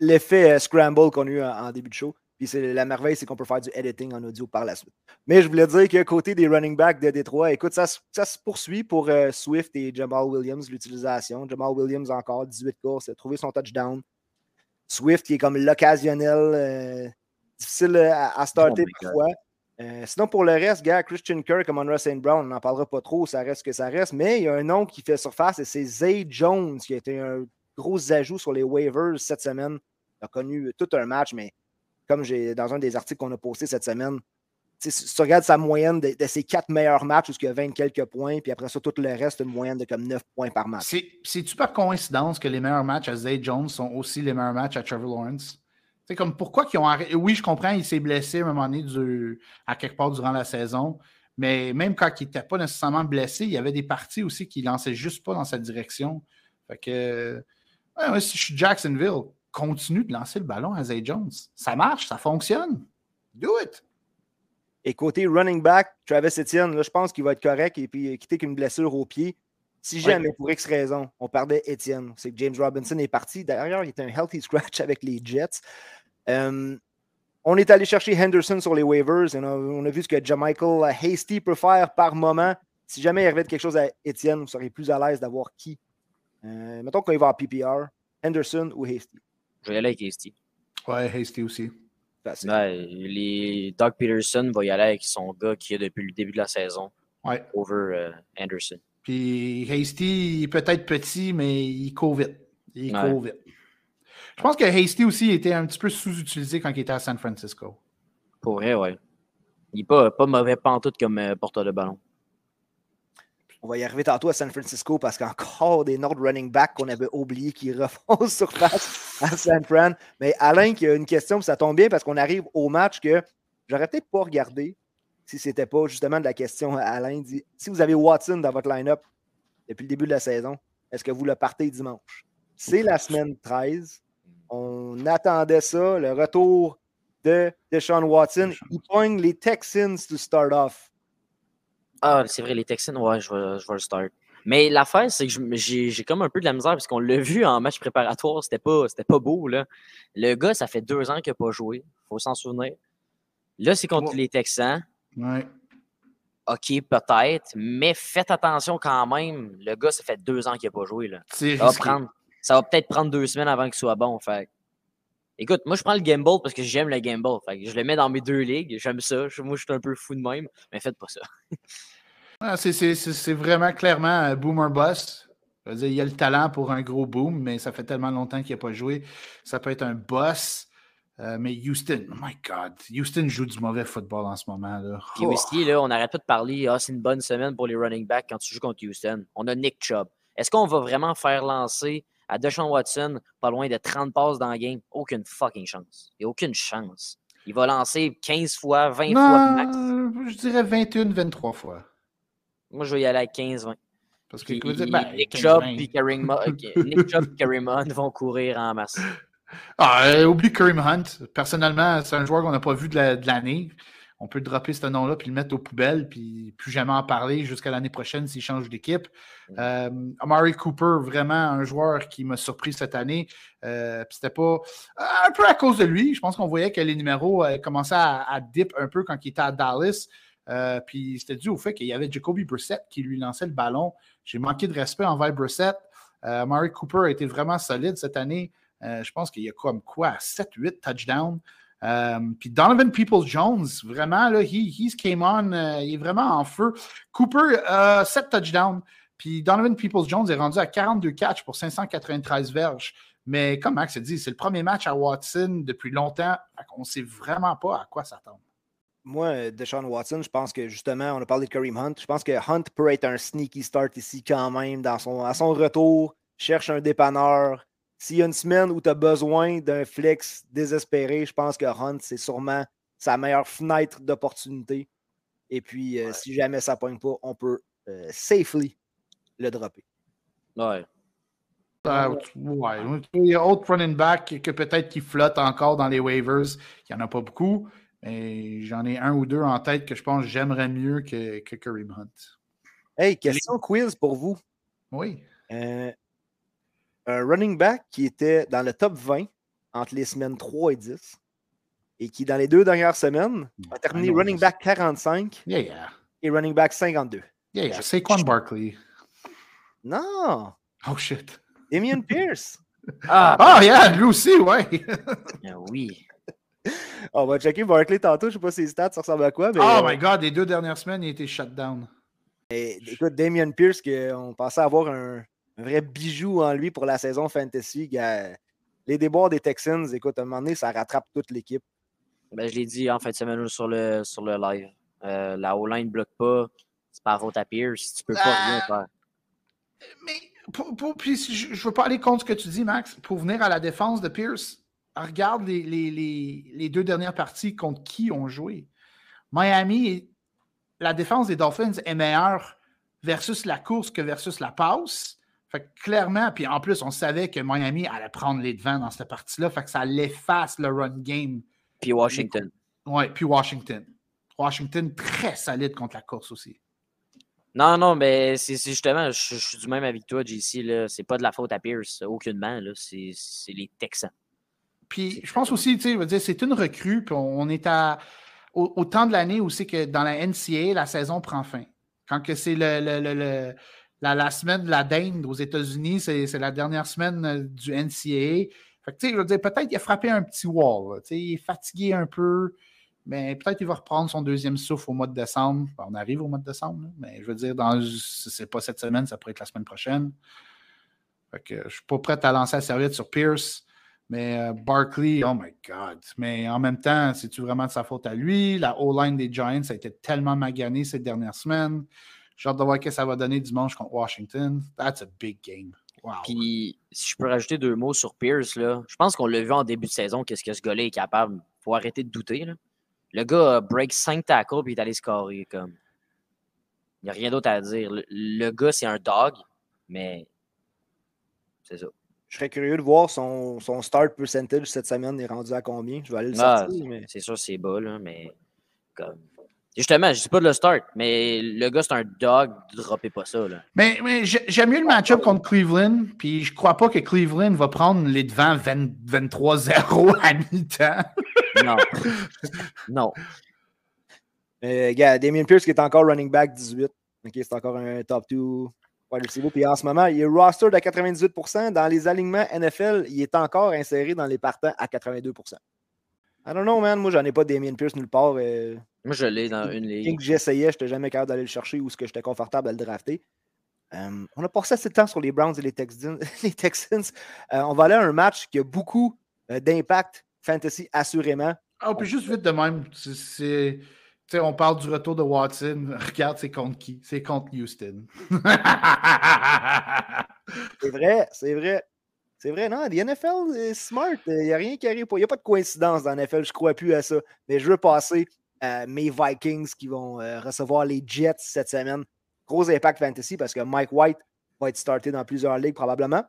l'effet scramble qu'on a eu en début de show. Puis la merveille, c'est qu'on peut faire du editing en audio par la suite. Mais je voulais dire que côté des running backs de Détroit, écoute, ça, ça se poursuit pour euh, Swift et Jamal Williams, l'utilisation. Jamal Williams encore, 18 courses, a trouvé son touchdown. Swift qui est comme l'occasionnel, euh, difficile à, starter oh parfois. Euh, sinon, pour le reste, gars, Christian Kirk comme Monroe St. Brown, on n'en parlera pas trop, ça reste que ça reste. Mais il y a un nom qui fait surface et c'est Zay Jones qui a été un gros ajout sur les waivers cette semaine. Il a connu tout un match, mais comme j'ai dans un des articles qu'on a posté cette semaine, si tu regardes sa moyenne de, ses quatre meilleurs matchs, où il y a 20 quelques points, puis après ça, tout le reste, une moyenne de comme 9 points par match. C'est-tu par coïncidence que les meilleurs matchs à Zay Jones sont aussi les meilleurs matchs à Trevor Lawrence? C'est comme pourquoi qu'ils ont arrêté. Oui, je comprends, il s'est blessé à un moment donné à quelque part durant la saison, mais même quand il n'était pas nécessairement blessé, il y avait des parties aussi qui ne lançaient juste pas dans cette direction. Fait que, si je suis Jacksonville, continue de lancer le ballon à Zay Jones. Ça marche, ça fonctionne. Do it. Et côté running back, Travis Etienne, là, je pense qu'il va être correct et puis quitter qu'une blessure au pied. Si jamais, pour X raison, on perdait Etienne, c'est que James Robinson est parti. D'ailleurs, il était un healthy scratch avec les Jets. Euh, on est allé chercher Henderson sur les waivers. Et on, a, vu ce que Jamichael Hasty peut faire par moment. Si jamais il arrivait quelque chose à Etienne, vous seriez plus à l'aise d'avoir qui. Euh, mettons qu'il va en PPR, Henderson ou Hasty. Je vais y aller avec Hasty. Ouais, Hasty aussi. les... Doug Peterson va y aller avec son gars qui est depuis le début de la saison. Ouais. Over euh, Anderson. Puis Hasty, il est peut-être petit, mais il court vite. Il court vite. Je pense que Hasty aussi était un petit peu sous-utilisé quand il était à San Francisco. Pour vrai, ouais. Il n'est pas, pas mauvais pantoute comme euh, porteur de ballon. On va y arriver tantôt à San Francisco parce qu'encore des Nord running back qu'on avait oublié qui refont surface à San Fran. Mais Alain qui a une question, ça tombe bien parce qu'on arrive au match que j'aurais peut-être pas regardé si c'était pas justement de la question à Alain. Dit, si vous avez Watson dans votre line-up depuis le début de la saison, est-ce que vous le partez dimanche? C'est la semaine 13. On attendait ça, le retour de Deshaun Watson. Il pogne les Texans to start off. Ah, c'est vrai, les Texans, ouais, je vais, je vais le start. Mais l'affaire, c'est que j'ai comme un peu de la misère parce qu'on l'a vu en match préparatoire, c'était pas, pas beau. Là. Le gars, ça fait deux ans qu'il n'a pas joué. Faut s'en souvenir. Là, c'est contre les Texans. Ouais. OK, peut-être, mais faites attention quand même. Le gars, ça fait deux ans qu'il n'a pas joué. Là. Ça va, prendre, ça va peut-être prendre deux semaines avant qu'il soit bon. Fait. Écoute, moi, je prends le gamble parce que j'aime le gamble. Fait je le mets dans mes deux ligues. J'aime ça. Moi, je suis un peu fou de même, mais faites pas ça. Ah, c'est vraiment clairement un boomer boss. il y a le talent pour un gros boom, mais ça fait tellement longtemps qu'il n'a pas joué. Ça peut être un boss. Euh, mais Houston, oh my God, Houston joue du mauvais football en ce moment. Là. Là, on n'arrête pas de parler, ah, c'est une bonne semaine pour les running backs quand tu joues contre Houston. On a Nick Chubb. Est-ce qu'on va vraiment faire lancer à Deshaun Watson pas loin de 30 passes dans le game? Aucune fucking chance. Il n'y a aucune chance. Il va lancer 15 fois, 20 fois max. Je dirais 21, 23 fois. Moi, je vais y aller avec 15-20. Parce que ben, Nick Chubb et Kareem Hunt vont courir en masse. Ah, euh, oublie Kareem Hunt. Personnellement, c'est un joueur qu'on n'a pas vu de l'année. On peut dropper ce nom-là puis le mettre aux poubelles puis plus jamais en parler jusqu'à l'année prochaine s'il change d'équipe. Euh, Amari Cooper, vraiment un joueur qui m'a surpris cette année. Euh, c'était pas un peu à cause de lui. Je pense qu'on voyait que les numéros commençaient à, à, dip un peu quand il était à Dallas. Euh, puis c'était dû au fait qu'il y avait Jacoby Brissett qui lui lançait le ballon. J'ai manqué de respect envers Brissett. Euh, Murray Cooper a été vraiment solide cette année. Euh, je pense qu'il y a comme quoi 7-8 touchdowns. Puis Donovan Peoples-Jones, vraiment, he, he's came on, il est vraiment en feu. Cooper, 7 touchdowns. Puis Donovan Peoples-Jones est rendu à 42 catches pour 593 verges. Mais comme Max a dit, c'est le premier match à Watson depuis longtemps. On ne sait vraiment pas à quoi s'attendre. Moi, Deshaun Watson, je pense que justement, on a parlé de Kareem Hunt. Je pense que Hunt peut être un sneaky start ici quand même. Dans son, à son retour, cherche un dépanneur. S'il y a une semaine où tu as besoin d'un flex désespéré, je pense que Hunt, c'est sûrement sa meilleure fenêtre d'opportunité. Et puis, euh, si jamais ça ne pogne pas, on peut euh, safely le dropper. Ouais. Ah, ouais. Il y a autre running back que peut-être qui flotte encore dans les waivers. Il n'y en a pas beaucoup. Mais j'en ai un ou deux en tête que je pense que j'aimerais mieux que, que Kareem Hunt. Hey, question quiz pour vous. Oui. Euh, un running back qui était dans le top 20 entre les semaines 3 et 10 et qui, dans les deux dernières semaines, a terminé running back 45 et running back 52. Yeah, yeah. Saquon Barkley. Non. Oh shit. Damien Pierce. ah, oh, yeah, lui aussi, ouais. Ah oui. On va checker Barkley tantôt. Je ne sais pas ses stats, ça ressemble à quoi. Mais, oh my god, les deux dernières semaines, il a été shut down. écoute, Damien Pierce, on pensait avoir un, vrai bijou en lui pour la saison fantasy. Les déboires des Texans, écoute, à un moment donné, ça rattrape toute l'équipe. Ben, je l'ai dit en fin de semaine sur le, sur le live. Euh, la O-line ne bloque pas. C'est pas faute à Pierce. Tu peux pas rien ah! faire. Mais pour, puis je ne veux pas aller contre ce que tu dis, Max. Pour venir à la défense de Pierce, regarde les, les, deux dernières parties contre qui ont joué. Miami, la défense des Dolphins est meilleure versus la course que versus la passe. Fait clairement, puis en plus, on savait que Miami allait prendre les devants dans cette partie-là. Fait que ça l'efface le run game. Puis Washington. Oui, puis Washington. Washington très solide contre la course aussi. Non, non, mais c'est justement, je, suis du même avec toi, JC. C'est pas de la faute à Pierce, aucunement. C'est les Texans. Puis je pense aussi, tu sais, c'est une recrue, puis on est à au, temps de l'année où c'est que dans la NCA, la saison prend fin. Quand que c'est le, le, la, semaine de la dinde aux États-Unis, c'est la dernière semaine euh, du NCAA. Je veux dire, peut-être qu'il a frappé un petit wall. il est fatigué un peu, mais peut-être qu'il va reprendre son deuxième souffle au mois de décembre. on arrive au mois de décembre, mais je veux dire, dans, c'est pas cette semaine, ça pourrait être la semaine prochaine. Fait que, je suis pas prêt à lancer la serviette sur Pierce. Mais euh, Barkley, oh my God. Mais en même temps, c'est-tu vraiment de sa faute à lui? La O-line des Giants a été tellement maganée ces dernières semaines. J'ai hâte de voir ce que ça va donner dimanche contre Washington. That's a big game. Wow. Puis, si je peux rajouter deux mots sur Pierce, là, je pense qu'on l'a vu en début de saison, qu'est-ce que ce gars-là est capable. Il faut arrêter de douter. Là. Le gars break 5 tackles puis il est allé scorer. Comme... Il n'y a rien d'autre à dire. Le, gars, c'est un dog, mais c'est ça. Je serais curieux de voir son, son, start percentage cette semaine est rendu à combien? Je vais aller le ah, sortir. Mais... C'est sûr, c'est bas, là, mais comme Justement, je ne dis pas de le start, mais le gars, c'est un dog, droppez pas ça. Là. Mais, mais j'aime mieux le match-up contre Cleveland, puis je crois pas que Cleveland va prendre les devants 23-0 à mi-temps. non. non. Euh, gars, Damien Pierce qui est encore running back 18. c'est encore un top 2 Puis en ce moment, il est roster à 98%. Dans les alignements NFL, il est encore inséré dans les partants à 82%. I don't know, man. Moi, j'en ai pas Damien Pierce nulle part. Euh, moi, je l'ai dans une ligue. que j'essayais, je n'étais jamais capable d'aller le chercher ou ce que j'étais confortable à le drafter. Euh, on a passé assez de temps sur les Browns et les Texans. les Texans. Euh, on va aller à un match qui a beaucoup euh, d'impact fantasy, assurément. Ah, puis juste vite de même, c'est. on parle du retour de Watson. Regarde, c'est contre qui? C'est contre Houston. c'est vrai, c'est vrai. C'est vrai, non, les NFL est smart. Il n'y a rien qui arrive. Il n'y a pas de coïncidence dans la NFL, je ne crois plus à ça. Mais je veux passer euh, mes Vikings qui vont euh, recevoir les Jets cette semaine. Gros impact fantasy parce que Mike White va être starté dans plusieurs ligues probablement.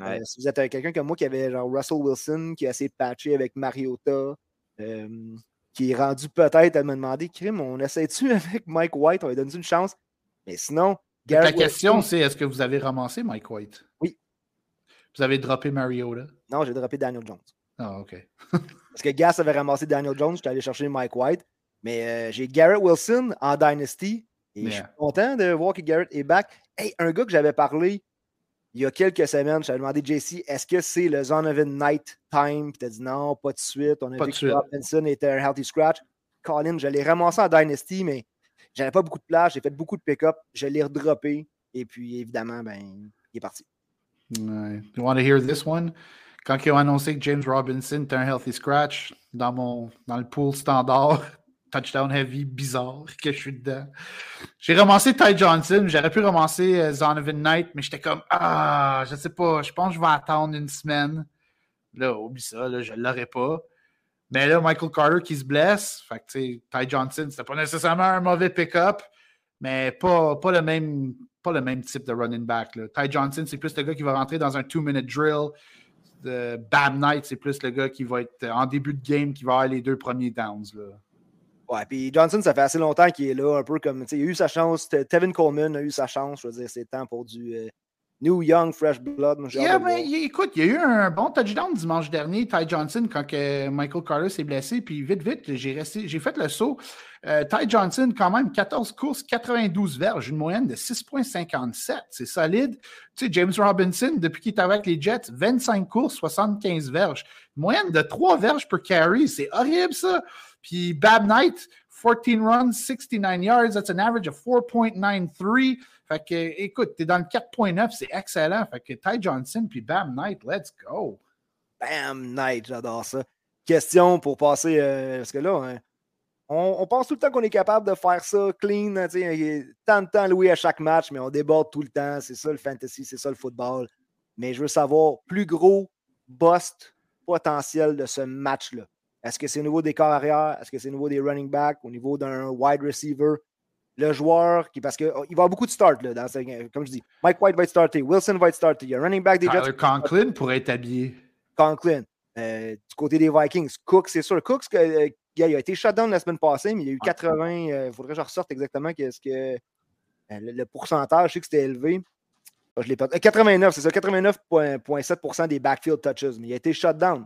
Euh, si vous êtes quelqu'un comme moi qui avait genre Russell Wilson qui a essayé de patcher avec Mariota, qui est rendu peut-être à me demander Krim, on essaie-tu avec Mike White, on lui donne une chance? Mais sinon, La question, c'est est-ce que vous avez ramassé Mike White? Oui. Vous avez droppé Mariota? Non, j'ai droppé Daniel Jones. Ah, OK. Parce que Gas avait ramassé Daniel Jones, j'étais allé chercher Mike White. Mais euh, j'ai Garrett Wilson en Dynasty. Et je suis content de voir que Garrett est back. Hey, un gars que j'avais parlé il y a quelques semaines, je t'avais demandé, JC, est-ce que c'est le Zonovan Night Time? Puis t'as dit non, pas de suite. On a vu que Robinson était un healthy scratch. Colin, je l'ai ramassé en Dynasty, mais j'avais pas beaucoup de place. J'ai fait beaucoup de pick-up. Je l'ai redroppé. Et puis, évidemment, ben, il est parti. You want to hear this one? Quand ils ont annoncé que James Robinson était un healthy scratch dans, mon, dans le pool standard, touchdown heavy bizarre que je suis dedans. J'ai ramassé Ty Johnson, j'aurais pu ramasser euh, Zonovan Knight, mais j'étais comme Ah, je sais pas, je pense que je vais attendre une semaine. Là, oublie ça, là, je l'aurais pas. Mais là, Michael Carter qui se blesse, fait que, Ty Johnson, c'était pas nécessairement un mauvais pick-up, mais pas, pas, le même, pas le même type de running back. Ty Johnson, c'est plus le gars qui va rentrer dans un two-minute drill. Bam Knight, c'est plus le gars qui va être en début de game, qui va avoir les deux premiers downs. Ouais, puis Johnson, ça fait assez longtemps qu'il est là, un peu comme, il a eu sa chance. Tevin Coleman a eu sa chance, je veux dire, c'est temps pour du euh, New Young Fresh Blood. Yeah, mais écoute, il y a eu un bon touchdown dimanche dernier, Ty Johnson, quand Michael Carter s'est blessé, puis vite, vite, j'ai j'ai fait le saut. Euh, Ty Johnson, quand même, 14 courses, 92 verges, une moyenne de 6,57. C'est solide. Tu sais, James Robinson, depuis qu'il est avec les Jets, 25 courses, 75 verges. Une moyenne de 3 verges per carry. C'est horrible, ça. Puis Bab Knight, 14 runs, 69 yards. That's an average of 4.93. Fait que, écoute, t'es dans le 4.9, c'est excellent. Fait que Ty Johnson puis Bam Knight, let's go. Bam Knight, j'adore ça. Question pour passer, euh, parce que là, hein, on, pense tout le temps qu'on est capable de faire ça clean. Hein, tant de temps loué à chaque match, mais on déborde tout le temps. C'est ça le fantasy, c'est ça le football. Mais je veux savoir, plus gros bust potentiel de ce match-là. Est-ce que c'est au niveau des corps arrière? Est-ce que c'est au niveau des running backs? Au niveau d'un wide receiver? Le joueur, qui, parce qu'il oh, va y avoir beaucoup de start, là, dans comme je dis. Mike White va être starté, Wilson va être starté, il y a un running back des Jets. Conklin pourrait être habillé. Conklin. Euh, du côté des Vikings, Cook, c'est sûr. Cook, euh, il a été shut down la semaine passée, mais il y a eu 80. Il euh, faudrait que je ressorte exactement ce que, le, pourcentage. Je sais que c'était élevé. Ah, je l'ai 89, c'est ça, 89,7% des backfield touches, mais il a été shut down.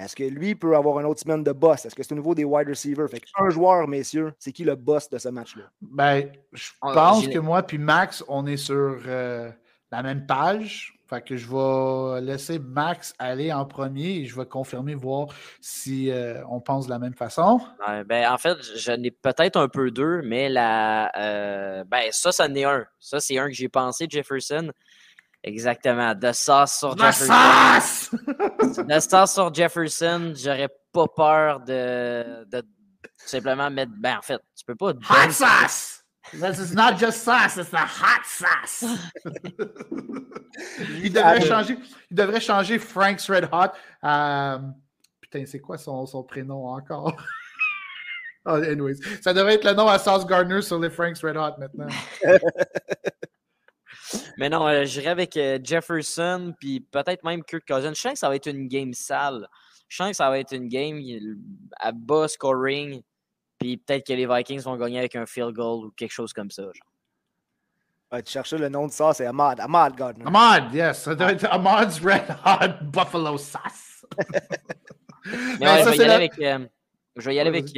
Est-ce que lui peut avoir un autre semaine de boss? Est-ce que c'est au niveau des wide receivers? Fait un joueur, messieurs, c'est qui le boss de ce match-là? Ben, je ah, pense que moi puis Max, on est sur euh, la même page. Fait que je vais laisser Max aller en premier et je vais confirmer, voir si euh, on pense de la même façon. ben, en fait, je n'ai peut-être un peu deux, mais la, euh, ben, ça, ça en est un. Ça, c'est un que j'ai pensé, Jefferson. Exactement. De sauce sur Jefferson. de sauce sur Jefferson, j'aurais pas peur de, de, simplement mettre. Ben, en fait, tu peux pas. Hot sauce! This is not just sauce, it's the hot sauce. il, devrait changer, il devrait changer Frank's Red Hot. Euh, putain, c'est quoi son, son prénom encore? oh, anyways, ça devrait être le nom à Sauce Gardner sur les Frank's Red Hot maintenant. Mais non, euh, j'irai avec euh, Jefferson, puis peut-être même Kirk Cousins. Je sens que ça va être une game sale. Je sens que ça va être une game à bas scoring, puis peut-être que les Vikings vont gagner avec un field goal ou quelque chose comme ça. Genre. tu cherchais le nom de ça, c'est Ahmad. Ahmad Gardner. Ahmad, yes. Ça doit être Ahmad's Red Hot Buffalo Sauce. Mais ouais, je, vais y aller avec, je vais y aller avec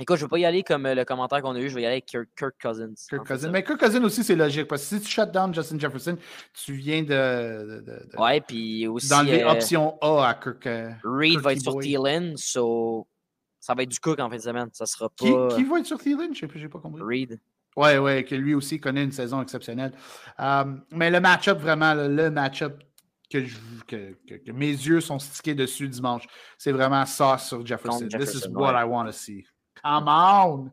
Écoute, je ne vais pas y aller comme euh, le commentaire qu'on a eu, je vais y aller avec Kirk, Cousins. Kirk Cousins. Mais Kirk Cousins aussi, c'est logique parce que si tu shut down Justin Jefferson, tu viens de. ouais, puis aussi. D'enlever euh, option A à Kirk. Euh, Reed va être sur Thielen, so ça va être du Cook en fin de semaine. Ça sera pas. Qui, qui va être sur Thielen? Je n'ai pas compris. Reed. Ouais, ouais, que lui aussi connaît une saison exceptionnelle. mais le match-up, vraiment, le, match-up que, que, que, mes yeux sont stickés dessus dimanche, c'est vraiment ça sur Jefferson. This is what I want to see. Come on!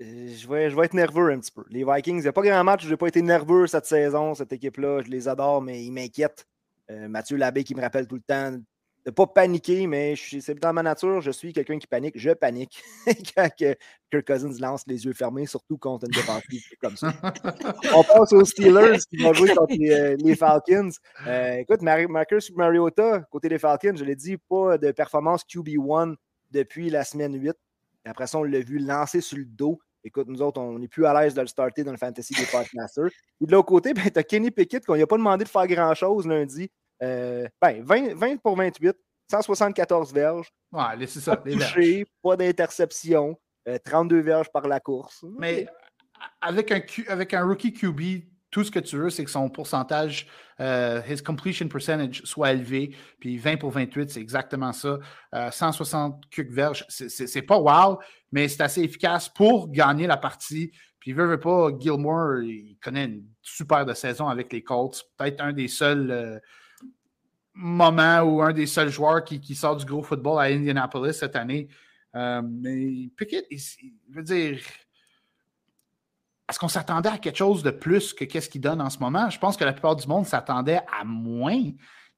Euh, je vais, je vais être nerveux un petit peu. Les Vikings, il n'y a pas grand match je n'ai pas été nerveux cette saison, cette équipe-là. Je les adore, mais ils m'inquiètent. Euh, Mathieu Labbé qui me rappelle tout le temps de ne pas paniquer, mais c'est dans ma nature, je suis quelqu'un qui panique. Je panique quand Kirk Cousins lance les yeux fermés, surtout contre une défensive comme ça. On passe aux Steelers qui vont jouer contre les, euh, Falcons. écoute, Marcus Mariota, côté des Falcons, je l'ai dit, pas de performance QB1 depuis la semaine 8. après ça, on l'a vu lancer sur le dos. Écoute, nous autres, on n'est plus à l'aise de le starter dans le fantasy des Podcasters. Et de l'autre côté, ben, tu as Kenny Pickett qu'on n'a pas demandé de faire grand-chose lundi. Euh, ben, 20, pour 28, 174 verges. Ouais, c'est ça. Pas touché, pas d'interception, 32 euh, verges par la course. Mais avec un, avec un rookie QB, tout ce que tu veux, c'est que son pourcentage, euh, his completion percentage soit élevé. Puis 20 pour 28, c'est exactement ça. 160 cucs verges, c'est pas wow, mais c'est assez efficace pour gagner la partie. Puis, veut, veut pas, Gilmore, il connaît une super saison avec les Colts. Peut-être un des seuls euh, moments ou un des seuls joueurs qui, sort du gros football à Indianapolis cette année. Euh, mais Pickett, il veut dire, est-ce qu'on s'attendait à quelque chose de plus que qu'est-ce qu'il donne en ce moment? Je pense que la plupart du monde s'attendait à moins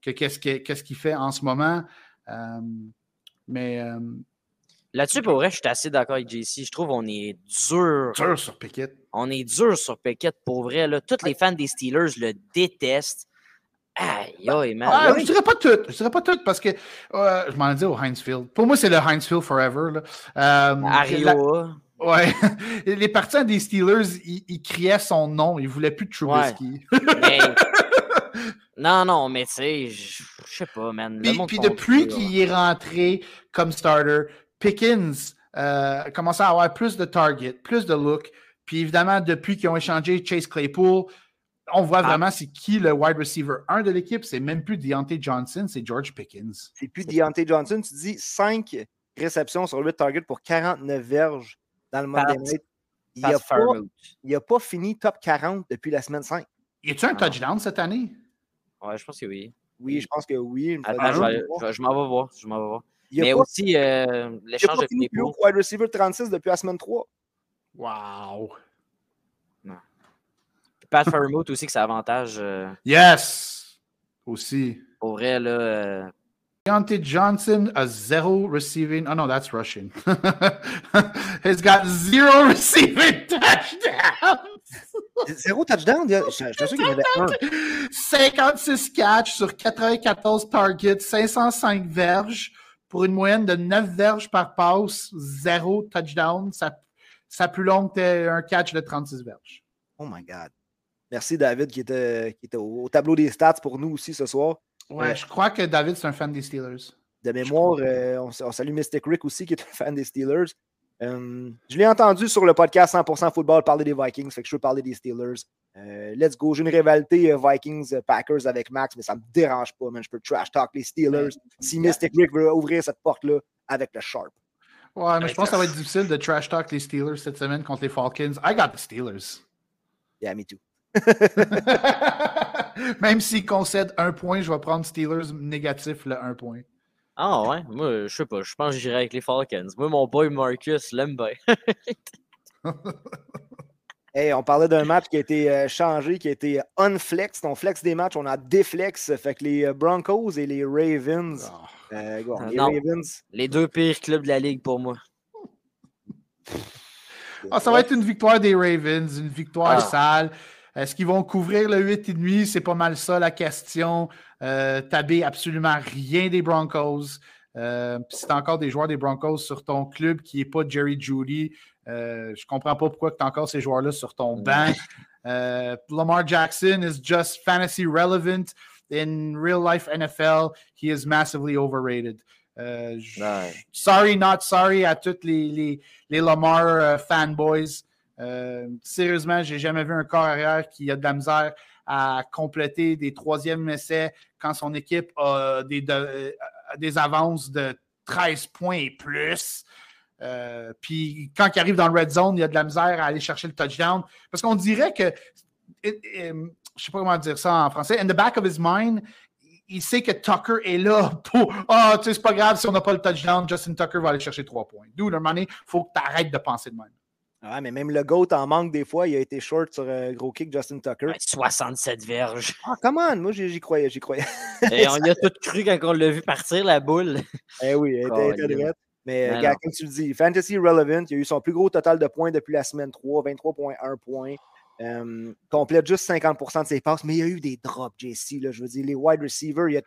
que qu'est-ce qu'il fait en ce moment. Euh, mais. Euh, Là-dessus, pour vrai, je suis assez d'accord avec JC. Je trouve qu'on est dur. Dur sur Pickett. On est dur sur Pickett. Pour vrai, là, tous les fans des Steelers le détestent. Aïe, aïe, man. Ah, je dirais pas tout. Je dirais pas tout parce que euh, je m'en ai dit au Heinz Field. Pour moi, c'est le Heinz Field forever. Là. Euh, Ouais. Les partisans des Steelers, ils, criaient son nom. Ils voulaient plus de Trubisky. Non, non, mais tu sais, je sais pas, man. Puis, depuis qu'il est rentré comme starter, Pickens euh, commençait à avoir plus de target, plus de look. Puis évidemment, depuis qu'ils ont échangé Chase Claypool, on voit ah. vraiment c'est qui le wide receiver 1 de l'équipe. C'est même plus Deontay Johnson, c'est George Pickens. C'est plus Deontay Johnson. Tu dis 5 réceptions sur 8 targets pour 49 verges dans le Monday Night. Il n'a pas, pas, fini top 40 depuis la semaine 5. Y a-tu un ah. touchdown cette année? Ouais, je pense que oui. Oui, je pense que oui. Attends, je, m'en vais voir. Je m'en vais voir. Mais aussi, euh, l'échange de fini plus wide receiver 36 depuis la semaine 3. Wow! Non. Pat Fairmouth aussi, que ça avantage. Euh, yes! Aussi. Pour vrai, là. Euh, Deontay Johnson a zero receiving. Oh no, that's Russian. He's got zero receiving touchdowns. Zéro touchdown? Je, je qu'il y avait un. 56 catchs sur 94 targets, 505 verges pour une moyenne de 9 verges par passe, zéro touchdown. Sa, sa plus longue était un catch de 36 verges. Oh my God. Merci David qui était, qui était au tableau des stats pour nous aussi ce soir. Ouais, je crois que David, c'est un fan des Steelers. De mémoire, euh, on, salue Mystic Rick aussi, qui est un fan des Steelers. Euh, je l'ai entendu sur le podcast 100% Football parler des Vikings, fait que je veux parler des Steelers. Euh, let's go. J'ai une rivalité Vikings-Packers avec Max, mais ça ne me dérange pas, man. Je peux trash talk les Steelers. Si Mystic Rick veut ouvrir cette porte-là avec le Sharp. Ouais, mais je pense que ça va être difficile de trash talk les Steelers cette semaine contre les Falcons. I got the Steelers. Yeah, me too. Même s'il concède un point, je vais prendre Steelers négatif le un point. Ah ouais, moi je sais pas, je pense que j'irai avec les Falcons. Moi mon boy Marcus l'aime bien. hey, on parlait d'un match qui a été euh, changé, qui a été unflex. On flex des matchs, on a déflex. Fait que les euh, Broncos et les Ravens. Ah. Euh, les Ravens. Les deux pires clubs de la ligue pour moi. Ah, ça va être une victoire des Ravens, une victoire ah. sale. Est-ce qu'ils vont couvrir le 8,5? C'est pas mal ça la question. Euh, Tabé absolument rien des Broncos. Euh, c'est encore des joueurs des Broncos sur ton club qui n'est pas Jerry Judy. Euh, je ne comprends pas pourquoi tu as encore ces joueurs-là sur ton banc. Euh, Lamar Jackson is just fantasy relevant. In real life NFL, he is massively overrated. Sorry, not sorry à tous les, les, les Lamar fanboys. Euh, sérieusement, j'ai jamais vu un corps arrière qui a de la misère à compléter des troisièmes essais quand son équipe a des, euh, avances de 13 points et plus. Euh, puis quand il arrive dans le red zone, il a de la misère à aller chercher le touchdown. Parce qu'on dirait que, je ne sais pas comment dire ça en français, in the back of his mind, il sait que Tucker est là pour Ah, tu sais, c'est pas grave si on n'a pas le touchdown, Justin Tucker va aller chercher trois points. D'où, le il faut que tu arrêtes de penser de même. Ouais, mais même le GOAT en manque des fois. Il a été short sur un gros kick, Justin Tucker. 67 verges. Ah, comment? Moi, j'y croyais, j'y croyais. Et on y a tout cru quand on l'a vu partir, la boule. Eh oui, elle était, oh, Mais, gars, comme tu le dis, Fantasy Relevant, il a eu son plus gros total de points depuis la semaine 3, 23,1 points. Euh, complète juste 50% de ses passes, mais il y a eu des drops, JC. Là, je veux dire, les wide receivers. Il y a,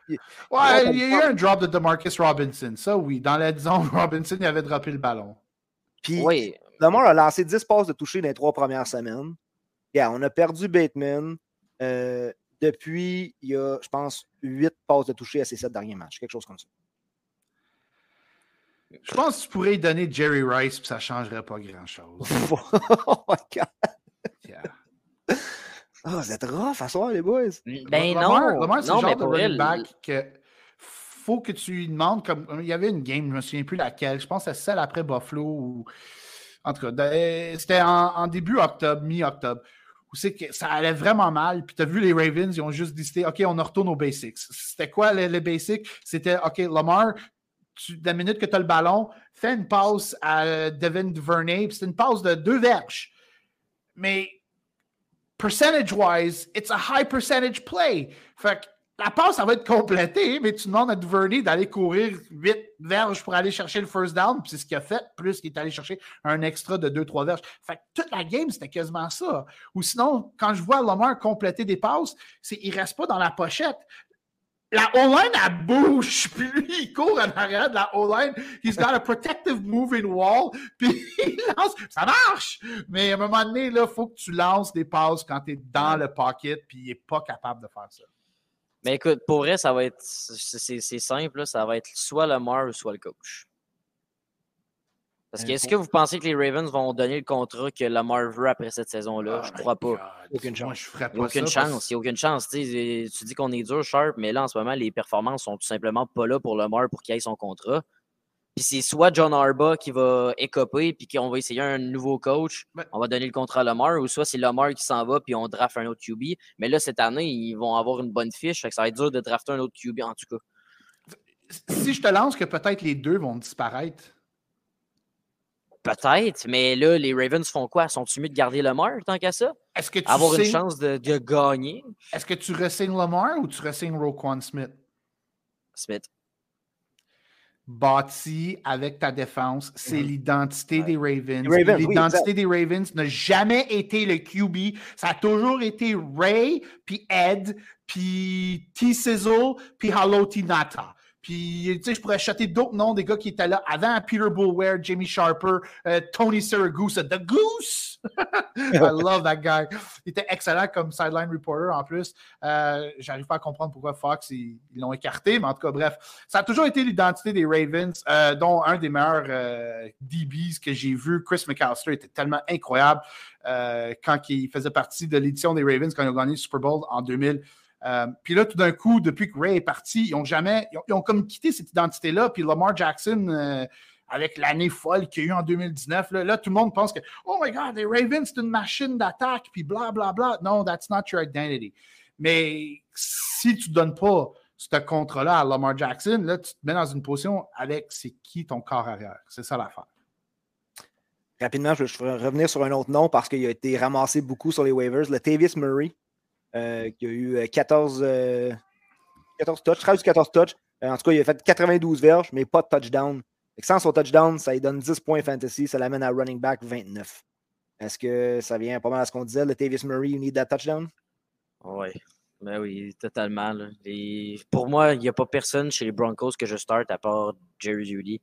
ouais, il y a eu un drop de Demarcus Robinson. Ça, oui. Dans la zone, Robinson, il avait droppé le ballon. Puis, oui. Lamar a lancé 10 passes de toucher dans les trois premières semaines. on a perdu Bateman. Euh, depuis, il y a, je pense, 8 passes de toucher à ces 7 derniers matchs. Quelque chose comme ça. Je pense que tu pourrais y donner Jerry Rice et ça ne changerait pas grand-chose. oh my God! Yeah. Oh, vous êtes rough à soir, les boys. Ben non. Lamar, c'est le genre de running back que faut que tu lui demandes comme il y avait une game, je me souviens plus laquelle. Je pense que c'est celle après Buffalo ou En tout cas, c'était en, début octobre, mi-octobre, où c'est que ça allait vraiment mal. Puis tu as vu les Ravens, ils ont juste décidé, OK, on retourne aux basics. C'était quoi les, basics? C'était, OK, Lamar, la minute que tu as le ballon, fais une passe à Devin Duvernay, c'est une passe de deux verges. Mais percentage-wise, it's a high percentage play. Fait que la passe, ça va être complétée, mais tu demandes à Duvernay d'aller courir 8 verges pour aller chercher le first down, puis c'est ce qu'il a fait, plus qu'il est allé chercher un extra de 2-3 verges. Fait que toute la game, c'était quasiment ça. Ou sinon, quand je vois Lamar compléter des passes, c'est il reste pas dans la pochette. La O-line, elle bouge, puis lui, il court en arrière de la O-line. He's got a protective moving wall, puis il lance. Ça marche! Mais à un moment donné, il faut que tu lances des passes quand tu es dans le pocket, puis il n'est pas capable de faire ça. Mais écoute, pour vrai, ça va être. C'est simple, ça va être soit le Lamar ou soit le coach. Parce que est-ce que vous pensez que les Ravens vont donner le contrat que Lamar veut après cette saison-là? je je crois pas. Aucune chance. je ferais pas aucune chance. Il n'y a aucune chance. Tu dis qu'on est dur, Sharp, mais là, en ce moment, les performances sont tout simplement pas là pour Lamar pour qu'il ait son contrat. Puis c'est soit John Arba qui va écoper puis qu'on va essayer un nouveau coach, on va donner le contrat à Lamar, ou soit c'est Lamar qui s'en va puis on draft un autre QB. Mais là, cette année, ils vont avoir une bonne fiche, fait que ça va être dur de drafter un autre QB en tout cas. Si je te lance que peut-être les deux vont disparaître. Peut-être, mais là, les Ravens font quoi? Sont-ils mieux de garder Lamar tant qu'à ça? Est-ce que tu Avoir une chance de, gagner? Est-ce que tu ressignes Lamar ou tu ressignes Roquan Smith? Smith bâti avec ta défense. C'est mhm. l'identité des Ravens. l'identité des Ravens n'a jamais été le QB. Ça a toujours été Ray, puis Ed, puis T-Sizzle, puis Hello Nata. Puis, tu sais, je pourrais acheter d'autres noms des gars qui étaient là avant Peter Bullware, Jamie Sharper, euh, Tony Siragusa, The Goose. I love that guy. Il était excellent comme sideline reporter en plus. Euh, J'arrive pas à comprendre pourquoi Fox, ils l'ont écarté, mais en tout cas, bref. Ça a toujours été l'identité des Ravens, euh, dont un des meilleurs DBs que j'ai vu, Chris McAllister, était tellement incroyable quand il faisait partie de l'édition des Ravens quand ils ont gagné le Super Bowl en 2000. Euh, puis là, tout d'un coup, depuis que Ray est parti, ils ont jamais, ils ont, comme quitté cette identité-là. Puis Lamar Jackson, euh, avec l'année folle qu'il y a eu en 2019, là, tout le monde pense que, oh my God, les Ravens, c'est une machine d'attaque, puis bla, bla, bla. Non, that's not your identity. Mais si tu ne donnes pas ce contrat-là à Lamar Jackson, là, tu te mets dans une position avec c'est qui ton corps arrière? C'est ça l'affaire. Rapidement, je vais revenir sur un autre nom parce qu'il a été ramassé beaucoup sur les waivers. Le Tavis Murray, euh, qui a eu 14, euh, 14 euh, touches, 13 ou 14 touches. en tout cas, il a fait 92 verges, mais pas de touchdown. sans son touchdown, ça lui donne 10 points fantasy, ça l'amène à running back 29. Est-ce que ça vient pas mal à ce qu'on disait, le Tavis Murray, you need that touchdown? Oui, ben oui, totalement. Pour moi, il n'y a pas personne chez les Broncos que je start à part Jerry Judy.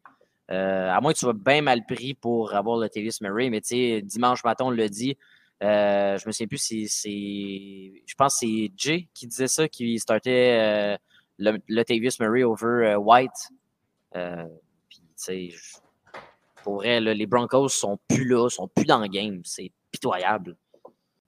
à moins que tu sois bien mal pris pour avoir le Tavis Murray, mais tu sais, dimanche matin, on l'a dit, euh, je me souviens plus si c'est. Je pense que c'est Jay qui disait ça, qui startait euh, le, le Murray over euh, White. Puis, tu sais, pour vrai, les Broncos sont plus là, sont plus dans le game. C'est pitoyable.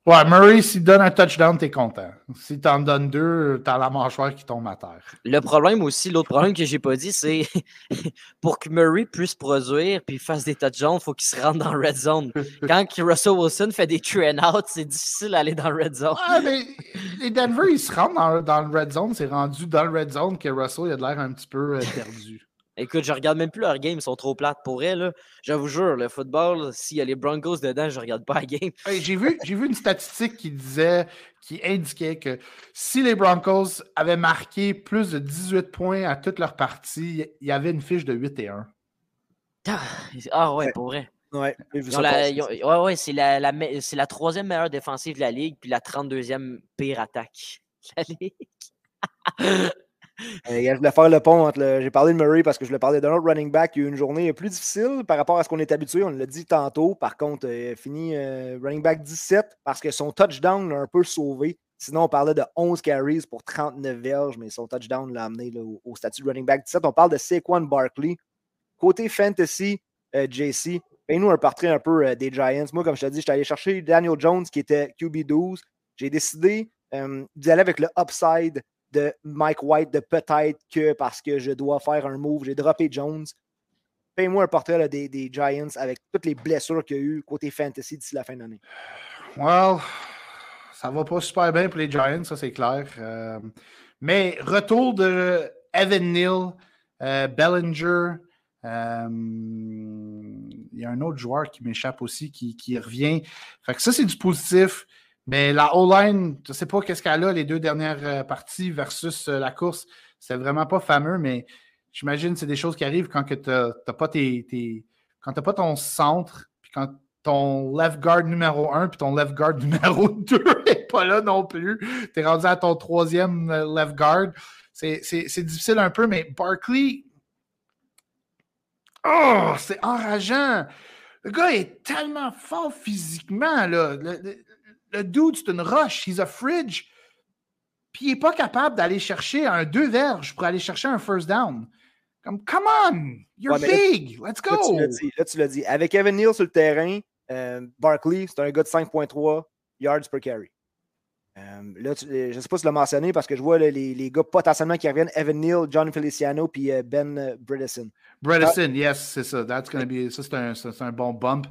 Ouais, Murray, s'il donne un touchdown, t'es content. Si t'en donnes deux, t'as la mâchoire qui tombe à terre. Le problème aussi, l'autre problème que j'ai pas dit, c'est pour que Murray puisse produire puis fasse des touchdowns, il faut qu'il se rende dans le red zone. Quand Russell Wilson fait des and out, c'est difficile d'aller dans le red zone. Ah, mais les Denver, ils se rendent dans, le red zone. C'est rendu dans le red zone que Russell a l'air un petit peu euh, perdu. Écoute, je regarde même plus leurs games, ils sont trop plates pour elle. Je vous jure, le football, s'il y a les Broncos dedans, je regarde pas la game. j'ai vu, vu une statistique qui disait, qui indiquait que si les Broncos avaient marqué plus de 18 points à toutes leurs parties, il y avait une fiche de 8 et 1. Ah ouais, pour vrai. Ouais, ouais, c'est la, la, la, troisième meilleure défensive de la ligue, puis la 32e pire attaque de la ligue. Euh, je voulais faire le pont entre J'ai parlé de Murray parce que je voulais parler d'un autre running back. Y a eu une journée plus difficile par rapport à ce qu'on est habitué. On l'a dit tantôt. Par contre, il a fini euh, running back 17 parce que son touchdown l'a un peu sauvé. Sinon, on parlait de 11 carries pour 39 verges, mais son touchdown l'a amené au, statut de running back 17. On parle de Saquon Barkley. Côté fantasy, euh, JC, fais-nous un portrait un peu des Giants. Moi, comme je t'ai dit, j'étais allé chercher Daniel Jones qui était QB12. J'ai décidé d'y aller avec le upside de Mike White de peut-être que parce que je dois faire un move, j'ai droppé Jones. Paye-moi un portrait des, des, Giants avec toutes les blessures qu'il y a eu côté fantasy d'ici la fin de l'année. Well, ça va pas super bien pour les Giants, ça c'est clair. Euh, mais retour de Evan Neal, euh, Bellinger. Euh, il y a un autre joueur qui m'échappe aussi qui, qui, revient. Fait que ça, c'est du positif. Mais la O-line, je ne sais pas qu'est-ce qu'elle a les deux dernières parties versus la course. C'est vraiment pas fameux, mais j'imagine que c'est des choses qui arrivent quand tu n'as pas tes, pas ton centre, puis quand ton left guard numéro 1 puis ton left guard numéro 2 n'est pas là non plus. Tu es rendu à ton troisième euh, left guard. C'est difficile un peu, mais Barkley. Oh, c'est enrageant. Le gars est tellement fort physiquement. Là. Dude, c'est une roche. He's a fridge. Puis il n'est pas capable d'aller chercher un deux verges pour aller chercher un first down. Comme, come on, you're big, let's go. Là, tu l'as dit. Avec Evan Neal sur le terrain, euh, Barkley, c'est un gars de 5.3 yards per carry. Euh, là, je ne sais pas si tu l'as mentionné parce que je vois les, les, gars potentiellement qui reviennent Evan Neal, John Feliciano puis euh, Ben Bredesen. Bredesen, yes, c'est ça. That's gonna be, ça, c'est un, un, bon bump.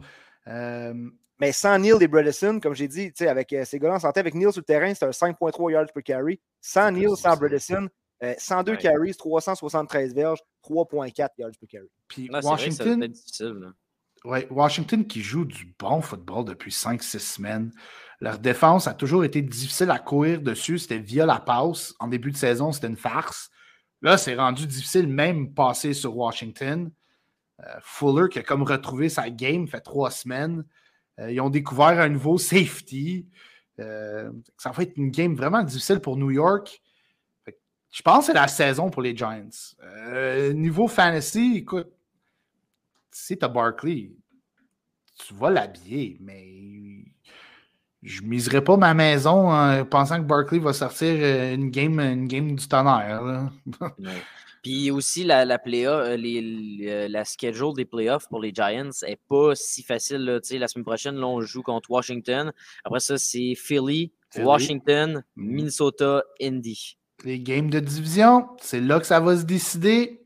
Mais sans Neal et Bredesen, comme j'ai dit, avec ces gars-là en santé, avec Neal sur le terrain, c'est un 5.3 yards per carry. Sans Neal, sans Bredesen, 102 carries, 373 verges, 3.4 yards per carry. Puis Washington. Ouais, Washington qui joue du bon football depuis 5-6 semaines. Leur défense a toujours été difficile à courir dessus. C'était via la passe. En début de saison, c'était une farce. Là, c'est rendu difficile même passer sur Washington. Euh, Fuller qui a comme retrouvé sa game, fait trois semaines. Euh, ils ont découvert un nouveau safety. Euh, ça va être une game vraiment difficile pour New York. Je pense que c'est la saison pour les Giants. niveau fantasy, écoute, si tu as Barkley, tu vas l'habiller, mais je ne miserai pas ma maison en pensant que Barkley va sortir euh, une game, une game du tonnerre. Puis aussi, la, la, euh, euh, la schedule des playoffs pour les Giants n'est pas si facile. La semaine prochaine, là, on joue contre Washington. Après ça, c'est Philly, Washington, mm. Minnesota, Indy. Les games de division, c'est là que ça va se décider.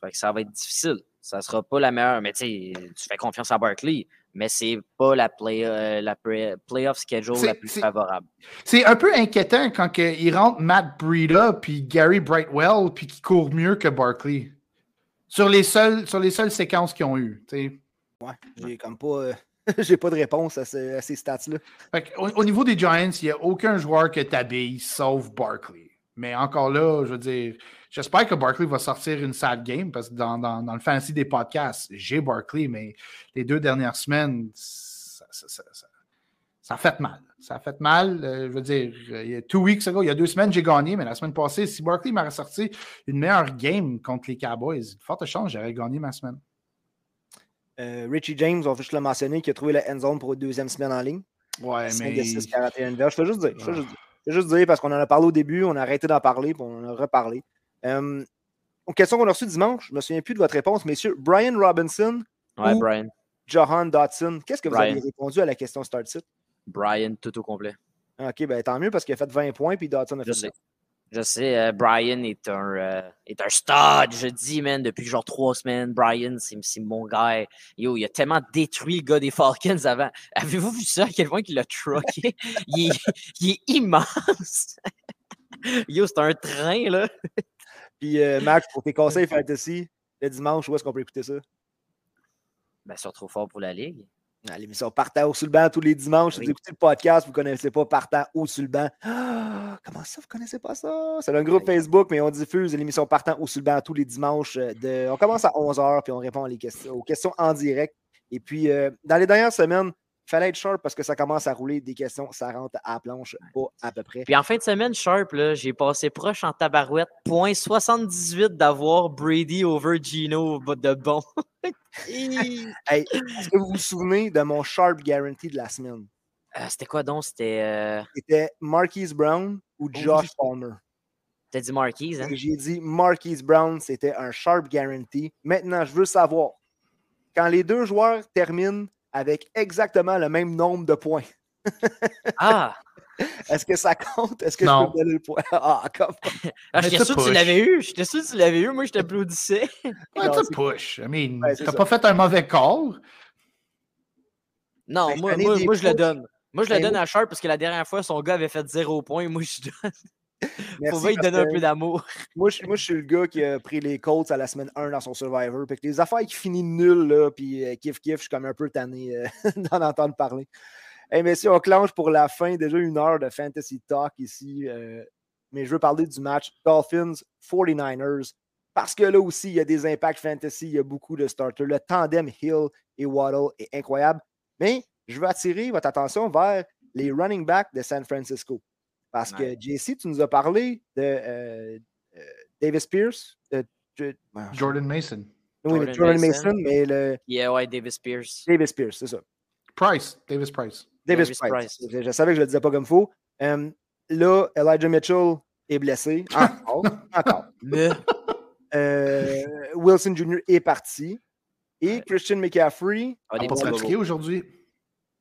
Fait que ça va être difficile ça ne sera pas la meilleure. Mais tu fais confiance à Barkley, mais c'est pas la, play, euh, la playoff schedule la plus favorable. C'est un peu inquiétant quand il rentre Matt Breida puis Gary Brightwell puis qui court mieux que Barkley. Sur les seules, sur les seules séquences qu'ils ont eues. Ouais, j'ai comme pas. Euh, j'ai pas de réponse à, ces, stats-là. Au, au, niveau des Giants, il n'y a aucun joueur que t'habilles sauf Barkley. Mais encore là, je veux dire, J'espère que Barkley va sortir une sale game parce que dans, le fantasy des podcasts, j'ai Barkley, mais les deux dernières semaines, ça, ça, a fait mal. Ça a fait mal. Euh, je veux dire, il y a two weeks ago, il y a deux semaines, j'ai gagné, mais la semaine passée, si Barkley m'avait sorti une meilleure game contre les Cowboys, forte chance, j'aurais gagné ma semaine. Euh, Richie James, on va juste le mentionner, qui a trouvé la end zone pour une deuxième semaine en ligne. Ouais, mais. 6, 41 Je fais juste dire. Je fais juste dire. juste dire parce qu'on en a parlé au début, on a arrêté d'en parler, puis on en a reparlé. Euh, question qu'on a reçue dimanche, je ne me souviens plus de votre réponse, messieurs. Brian Robinson ouais, ou Brian. Johan Dotson? Qu'est-ce que vous avez répondu à la question Start Sit? Brian, tout au complet. OK, ben tant mieux parce qu'il a fait 20 points puis Dotson a je fait sais. Je sais, euh, Brian est un, euh, est un stud, je dis, man, depuis genre trois semaines. Brian, c'est mon gars. Yo, il a tellement détruit le gars des Falcons avant. Avez-vous vu ça, à quel point il l'a trucké? il, est, il est immense. Yo, c'est un train, là. Puis, euh, Max, pour tes conseils fantasy, le dimanche, où est-ce qu'on peut écouter ça? Ben, sur Trop Fort pour la Ligue. Ah, l'émission Partant ou sur le banc tous les dimanches. Si vous écoutez le podcast, vous ne connaissez pas Partant ou sur le banc. Ah, comment ça, vous ne connaissez pas ça? C'est un groupe Facebook, mais on diffuse l'émission Partant ou sur le banc tous les dimanches. Euh, de... On commence à 11h, puis on répond aux questions en direct. Et puis, euh, dans les dernières semaines, fallait être sharp parce que ça commence à rouler des questions, ça rentre à la planche, pas à peu près. Puis en fin de semaine, sharp, j'ai passé proche en tabarouette. Point 78 d'avoir Brady over Gino de bon. est-ce que vous vous souvenez de mon sharp guarantee de la semaine? Euh, c'était quoi donc? C'était. Euh, C'était Marquise Brown ou Josh Palmer? T'as dit Marquise, hein? J'ai dit Marquise Brown, c'était un sharp guarantee. Maintenant, je veux savoir, quand les deux joueurs terminent avec exactement le même nombre de points. ah! Est-ce que ça compte? Est-ce que Non. je peux donner le point? Ah, comme Ah, Mais j'étais tu sûr que tu push. l'avais eu. J'étais sûr que tu l'avais eu. Moi, je t'applaudissais. Ouais, tu push. I mean, Ouais, c'est t'as pas fait un mauvais call. Non, Ben, moi, moi, moi, je le donne. Moi, je le Ben, donne à Sharp parce que la dernière fois, son gars avait fait zéro point. Moi, je donne. Merci, Faut lui donner un peu d'amour. Moi je, moi, je suis le gars qui a pris les Colts à la semaine 1 dans son Survivor. Que les affaires qui finissent nul, là, puis euh, kiff kiff, je suis comme un peu tanné euh, d'en entendre parler. Hey, messieurs, on clenche pour la fin. Déjà une heure de Fantasy Talk ici. euh, mais je veux parler du match Dolphins 49ers. Parce que là aussi, il y a des impacts fantasy, il y a beaucoup de starters. Le tandem Hill et Waddle est incroyable. Mais je veux attirer votre attention vers les running backs de San Francisco. Parce Ouais. que JC, tu nous as parlé de euh, euh, Davis Pierce. je- ah, Jordan Mason. oui, mais Jordan Jordan Mason. Mason, mais le Yeah, ouais, Davis Pierce. Davis Pierce, c'est ça. Price. Davis Price. Davis, Davis Price. Price. Je, savais que je le disais pas comme faux. Euh, là, Elijah Mitchell est blessé. Encore. encore. Mais. Euh, Wilson Jr. est parti. Et Ouais. Christian McCaffrey, Ah, a pas petits pratiqué aujourd'hui.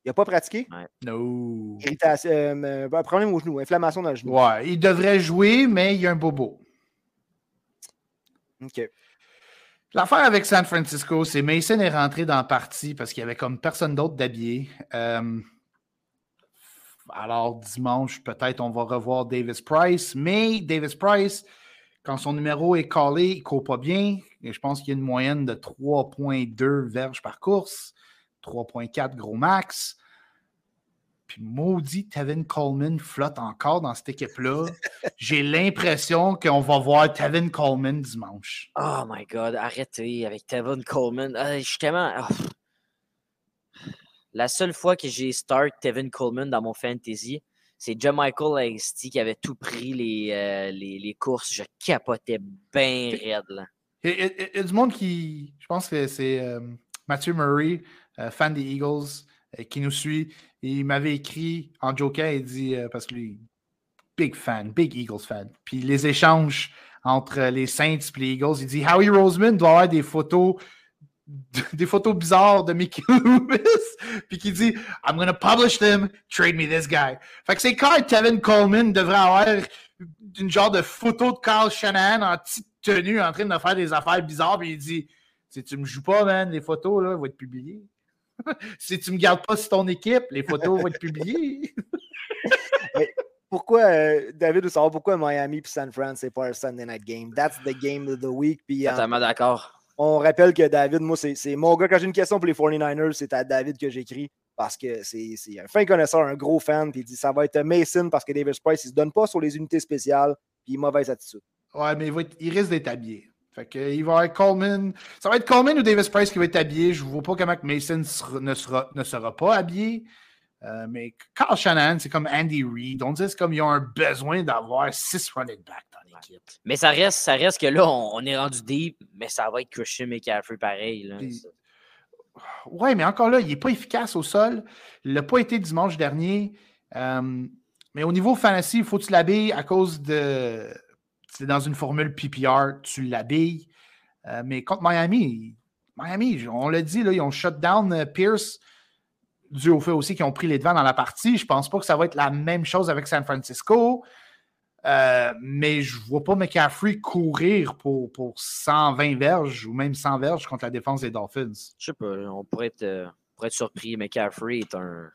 Il n'a pas pratiqué? No. Irritation, euh, un problème au genou, inflammation dans le genou. Ouais, il devrait jouer, mais il y a un bobo. OK. L'affaire avec San Francisco, c'est Mason est rentré dans la partie parce qu'il y avait comme personne d'autre d'habillé. Euh, alors, dimanche, peut-être on va revoir Davis Price, mais Davis Price, quand son numéro est collé, il ne court pas bien. Et je pense qu'il y a une moyenne de 3,2 verges par course, 3,4 gros max. Puis maudit, Tevin Coleman flotte encore dans cette équipe-là. J'ai l'impression qu'on va voir Tevin Coleman dimanche. Oh my god, arrêtez avec Tevin Coleman. Ah, je suis tellement. ah. La seule fois que j'ai start Tevin Coleman dans mon fantasy, c'est Michael Hasty qui avait tout pris les, euh, les, les courses. Je capotais bien raide. Là. Il y, a- du monde qui, je pense que c'est euh, Mathieu Murray, euh, fan des Eagles, euh, qui nous suit. Il m'avait écrit en joker, il dit, euh, parce que lui, big fan, big Eagles fan. Puis les échanges entre les Saints et les Eagles, il dit Howie Roseman doit avoir des photos des photos bizarres de Mickey Loomis, puis qui dit I'm gonna publish them, trade me this guy. Fait que c'est quand Kevin Coleman devrait avoir une genre de photo de Carl Shanahan en petite tenue en train de faire des affaires bizarres, puis il dit Si tu me joues pas, man, les photos là, vont être publiées. si tu me gardes pas sur ton équipe, les photos vont être publiées. Pourquoi, euh, David veut savoir pourquoi Miami et San Fran, c'est pas un Sunday night game? That's the game of the week. Puis, euh, Totalement d'accord. on rappelle que David, moi, c'est mon gars. Quand j'ai une question pour les 49ers, c'est à David que j'écris parce que c'est c'est un fin connaisseur, un gros fan. Puis il dit ça va être Mason parce que Davis Price, il se donne pas sur les unités spéciales. Puis mauvaise attitude. Ouais, mais il, va être- il risque d'être habillé. Fait que, il va avoir Coleman. Ça va être Coleman ou Davis Price qui va être habillé. Je ne vois pas comment Mason sera- ne, sera, ne sera pas habillé. Euh, mais Carl Shanahan, c'est comme Andy Reid. On dit c'est comme ils ont un besoin d'avoir six running backs dans l'équipe. Mais ça reste, ça reste que là, on, on est rendu deep, mais ça va être Christian McCaffrey pareil. Là. Puis- Ouais, mais encore là, il n'est pas efficace au sol. Il l'a pas été dimanche dernier. Euh, mais au niveau fantasy, il faut que tu l'habilles à cause de. C'est dans une formule PPR, tu l'habilles. Euh, mais contre Miami, Miami, on l'a dit, là, ils ont shut down euh, Pierce dû au fait aussi qu'ils ont pris les devants dans la partie. Je pense pas que ça va être la même chose avec San Francisco. Euh, mais je vois pas McCaffrey courir pour, pour 120 verges ou même 100 verges contre la défense des Dolphins. Je sais pas, on pourrait être, euh, on pourrait être surpris. McCaffrey est un.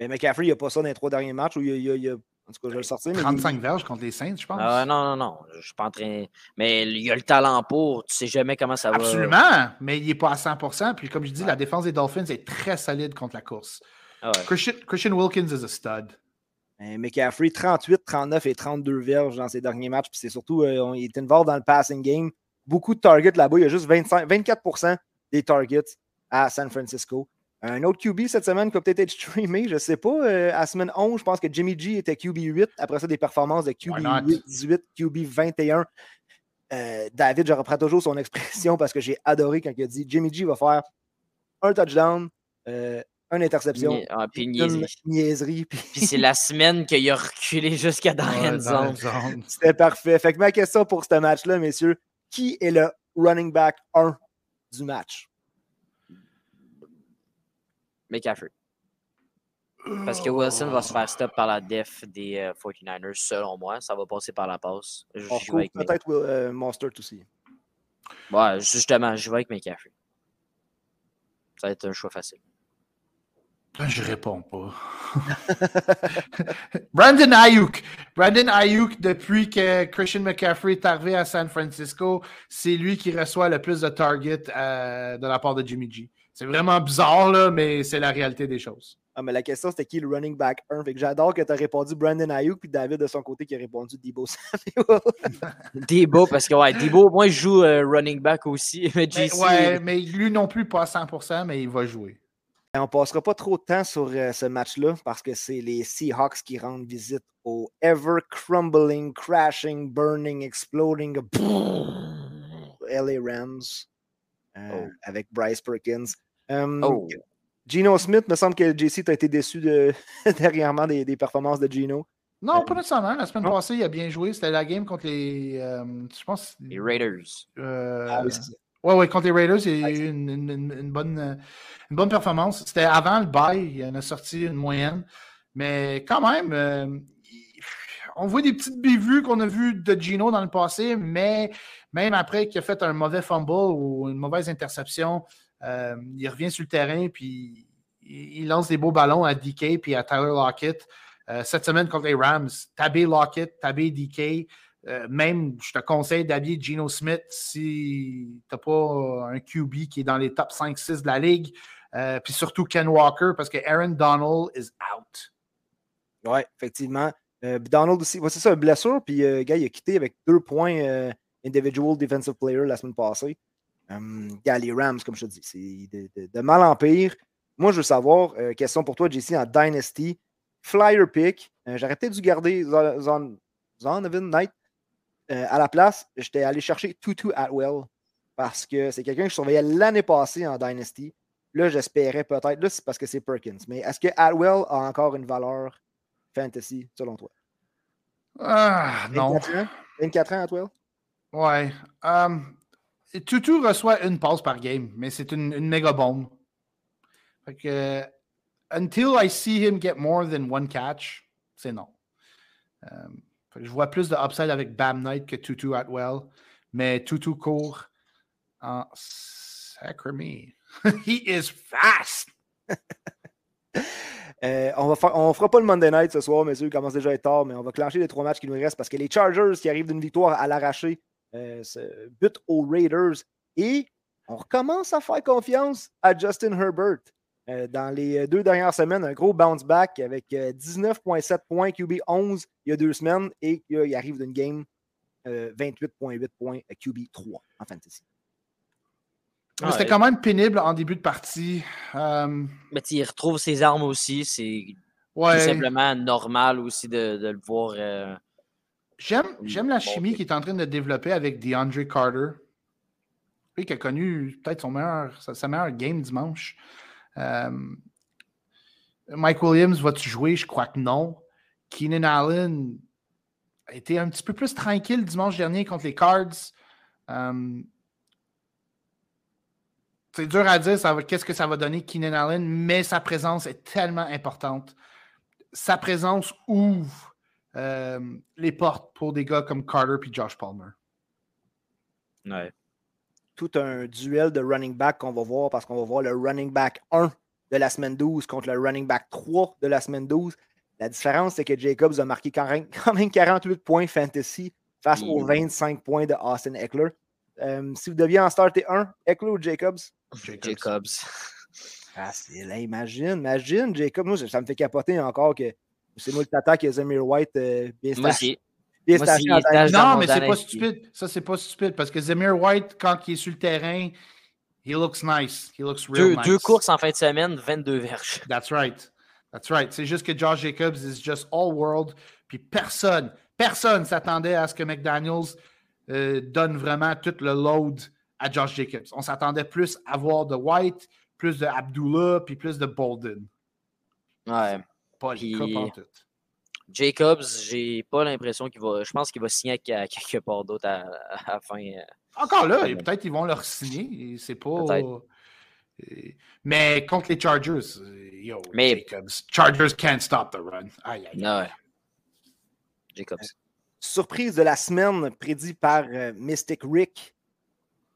Mais McCaffrey, il n'y a pas ça dans les trois derniers matchs où il y a. il y a- il y a- en tout cas, je vais le sortir. mais il- 35 verges contre les Saints, je pense. Ah, non, non, non. Je suis pas en train. Mais il y a le talent pour. Tu sais jamais comment ça va. Absolument, mais il n'est pas à 100% Puis comme je dis, la défense des Dolphins est très solide contre la course. Ah ouais. Christian, Christian Wilkins is a stud. Euh, McCaffrey, 38, 39 et 32 verges dans ses derniers matchs. Puis c'est surtout, euh, on- il est involved dans le passing game. Beaucoup de targets là-bas. Il y a juste 25, 24% des targets à San Francisco. Un autre QB cette semaine qui va peut-être être streamé, je ne sais pas. euh, à semaine 11, je pense que Jimmy G était QB 8. Après ça, des performances de QB Why not? 8, 18, QB 21. Euh, David, je reprends toujours son expression parce que j'ai adoré quand il a dit Jimmy G va faire un touchdown, euh, une interception, Ni- ah, puis une niaiserie. niaiserie. puis- Puis c'est la semaine qu'il a reculé jusqu'à dans la Ouais, la zone. C'était parfait. Fait que ma question pour ce match-là, messieurs, qui est le running back 1 du match? McCaffrey. Parce que Wilson va se faire stop par la def des euh, 49ers, selon moi. Ça va passer par la passe. Je- On retrouve avec peut-être Will- euh, aussi. Ouais, justement, je vais avec McCaffrey. Ça va être un choix facile. Ben, Je réponds pas. Brandon Ayuk. Brandon Ayuk, depuis que Christian McCaffrey est arrivé à San Francisco, c'est lui qui reçoit le plus de targets euh, de la part de Jimmy G. C'est vraiment bizarre, là, mais c'est la réalité des choses. Ah, mais la question, c'était qui le running back 1? Fait que j'adore que tu as répondu Brandon Ayuk, puis David de son côté qui a répondu Debo Samuel. Debo, parce que ouais, Debo, moi, je joue euh, running back aussi. Mais JC, ouais, mais lui non plus, pas à 100%, mais il va jouer. Et on passera pas trop de temps sur euh, ce match-là parce que c'est les Seahawks qui rendent visite au ever crumbling, crashing, burning, exploding LA Rams euh, Oh. avec Bryce Perkins. Um, Oh. Gino Smith, me semble que JC, tu as été déçu de, dernièrement des, des performances de Gino. Non, pas nécessairement. La semaine passée, il a bien joué. C'était la game contre les. euh, je pense. les Raiders. euh, Ah oui, c'est ça. Ouais, ouais, contre les Raiders, il y a eu une, une- une- une bonne, une bonne performance. C'était avant le bail, il en a sorti une moyenne. Mais quand même, euh, on voit des petites bévues qu'on a vues de Gino dans le passé, mais même après qu'il a fait un mauvais fumble ou une mauvaise interception, euh, il revient sur le terrain puis il, lance des beaux ballons à DK puis à Tyler Lockett. Euh, cette semaine contre les Rams, tabé Lockett, tabé DK. Euh, même, je te conseille d'habiller Geno Smith si tu n'as pas un QB qui est dans les top 5-6 de la ligue. Puis surtout Ken Walker, parce que Aaron Donald is out. Oui, effectivement. Donald aussi, c'est ça, blessure. Puis, gars, il a quitté avec deux points individual defensive player la semaine passée. Les Rams, comme je te dis, c'est de, de- de mal en pire. Moi, je veux savoir, euh, question pour toi, JC, en Dynasty, Flyer pick. euh, J'aurais peut-être dû garder Zon- Zon- Zonovan Knight euh, à la place. J'étais allé chercher Tutu Atwell parce que c'est quelqu'un que je surveillais l'année passée en Dynasty. Là, j'espérais peut-être. Là, c'est parce que c'est Perkins. Mais est-ce que Atwell a encore une valeur fantasy, selon toi? Ah, non. 24 ans? 24 ans, Atwell? Ouais. Um, Tutu reçoit une passe par game, mais c'est une, une méga bombe. Fait que, until I see him get more than one catch, c'est non. Je vois plus de upside avec Bam Knight que Tutu Atwell, mais Tutu court en sacrament. He is fast! Euh, on, va on fera pas le Monday night ce soir, messieurs, il commence déjà à être tard, mais on va clencher les trois matchs qui nous restent parce que les Chargers qui arrivent d'une victoire à l'arraché euh, se butent aux Raiders et on recommence à faire confiance à Justin Herbert. Euh, dans les deux dernières semaines, un gros bounce back avec euh, 19,7 points, QB 11 il y a deux semaines et euh, il arrive d'une game euh, 28,8 points, euh, QB 3 en fantasy. Ouais. C'était quand même pénible en début de partie. Um, Mais tu sais, il retrouve ses armes aussi. C'est ouais. tout simplement normal aussi de, de le voir. J'aime, j'aime la chimie qu'il est en train de développer avec DeAndre Carter. Lui qui a connu peut-être son meilleur, sa, sa meilleure game dimanche. Euh, Mike Williams, va-tu jouer? Je crois que non. Keenan Allen a été un petit peu plus tranquille dimanche dernier contre les Cards. Euh, c'est dur à dire va- qu'est-ce que ça va donner Keenan Allen, mais sa présence est tellement importante. Sa présence ouvre euh, les portes pour des gars comme Carter puis Josh Palmer. ouais. tout un duel de running back qu'on va voir parce qu'on va voir le running back 1 de la semaine 12 contre le running back 3 de la semaine 12. La différence, c'est que Jacobs a marqué quand même quand même 48 points fantasy face aux Mm. 25 points de Austin Eckler. Euh, si vous deviez en starter un, Eckler ou Jacobs? Jacobs. Ah, c'est là, imagine, imagine, Jacobs. Moi, ça me fait capoter encore que c'est moi le tata qui a Zamir White euh, bien Moi staché. aussi. bien moi, dans Non, mais c'est pas stupide. Ça, c'est pas stupide parce que Zemir White, quand il est sur le terrain, he looks nice. He looks real Deux, nice. deux courses en fin de semaine, 22 verges. That's right. That's right. C'est juste que Josh Jacobs is just all world. Puis personne, personne s'attendait à ce que McDaniels euh, donne vraiment tout le load à Josh Jacobs. On s'attendait plus à voir de White, plus de Abdullah, puis plus de Bolden. Ouais. Pas pantoute. Jacobs, j'ai pas l'impression qu'il va. Je pense qu'il va signer euh, quelque part d'autre à, à la fin. euh. Encore là, Ouais. peut-être qu'ils vont leur signer. C'est pas. Peut-être. Mais contre les Chargers, yo, Mais- Jacobs, Chargers can't stop the run. Aïe, aïe. Ouais. Jacobs. Surprise de la semaine prédit par euh, Mystic Rick,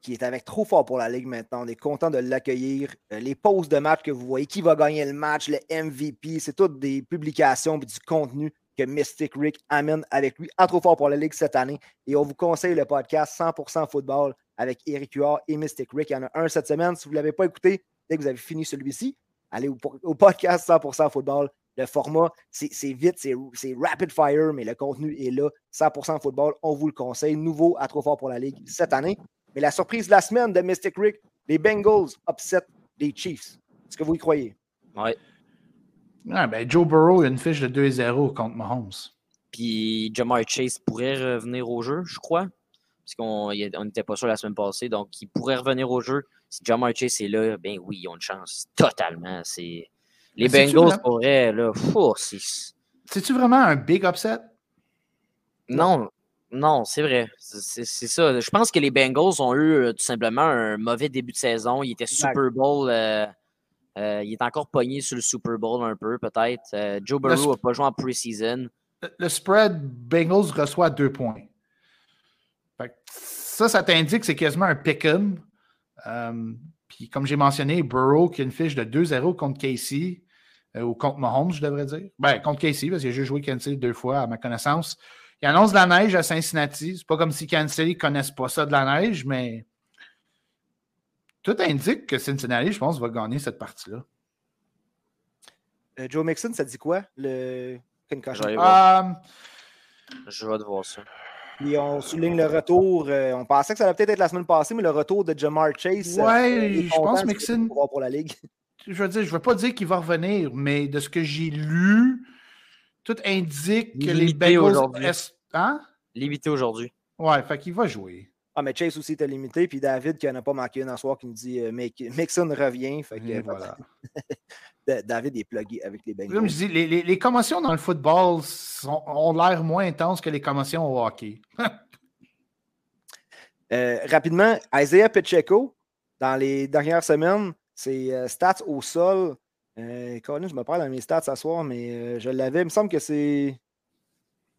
qui est avec trop fort pour la Ligue maintenant. On est content de l'accueillir. Euh, les pauses de match que vous voyez, qui va gagner le match, le MVP, c'est toutes des publications et du contenu que Mystic Rick amène avec lui à trop fort pour la Ligue cette année. Et on vous conseille le podcast 100% football avec Eric Huard et Mystic Rick. Il y en a un cette semaine. Si vous ne l'avez pas écouté, dès que vous avez fini celui-ci, allez au, au podcast 100% football. Le format, c'est vite, c'est rapid fire, mais le contenu est là. 100% football, on vous le conseille. Nouveau à trop fort pour la Ligue cette année. Mais la surprise de la semaine de Mystic Rick, les Bengals upset les Chiefs. Est-ce que vous y croyez? Ouais. Ouais, ben, Joe Burrow a une fiche de 2-0 contre Mahomes. Puis Jamar Chase pourrait revenir au jeu, je crois. Parce qu'on n'était pas sûr la semaine passée. Donc, il pourrait revenir au jeu. Si Jamar Chase est là, ben oui, ils ont une chance. Totalement. C'est... Les Mais Bengals vraiment- pourraient, là. fou, c'est- C'est-tu vraiment un big upset? Non, non, c'est vrai. C'est- ça. Je pense que les Bengals ont eu euh, tout simplement un mauvais début de saison. Ils étaient. Super Bowl. euh, euh, il est encore pogné sur le Super Bowl un peu, peut-être. Euh, Joe Burrow n'a pas joué en preseason. Le- spread Bengals reçoit deux points. Que ça, ça t'indique que c'est quasiment un pick-em. Euh, Puis comme j'ai mentionné, Burrow qui a une fiche de 2-0 contre Casey, ou contre Mahomes, je devrais dire. Ben, contre Casey, parce qu'il a juste joué Kansas deux fois, à ma connaissance. Il annonce de la neige à Cincinnati. C'est pas comme si Kansas City ne connaissent pas ça de la neige, mais tout indique que Cincinnati, je pense, va gagner cette partie-là. Euh, Joe Mixon, ça dit quoi? Le concussion? Euh, Je vais te voir ça. Puis on souligne le retour. euh, on pensait que ça allait peut-être être la semaine passée, mais le retour de Jamar Chase. euh, Ouais, est je pense c'est Mixon- pour la Ligue. je veux dire, je ne veux pas dire qu'il va revenir, mais de ce que j'ai lu, tout indique que les Bengals. aujourd'hui. est- Hein? Limité aujourd'hui. Ouais, fait qu'il va jouer. Ah, mais Chase aussi était limité. Puis David, qui n'en a pas manqué une en soir, qui nous dit euh, Mix- Mixon revient. Fait que, voilà. David est plugué avec les Bengals. Comme je dis, les, les- les commotions dans le football sont- ont l'air moins intenses que les commotions au hockey. Euh, rapidement, Isaiah Pacheco, dans les dernières semaines, ses euh, stats au sol. Euh, Colin, je me parle dans mes stats ce soir, mais euh, je l'avais. Il me semble que c'est.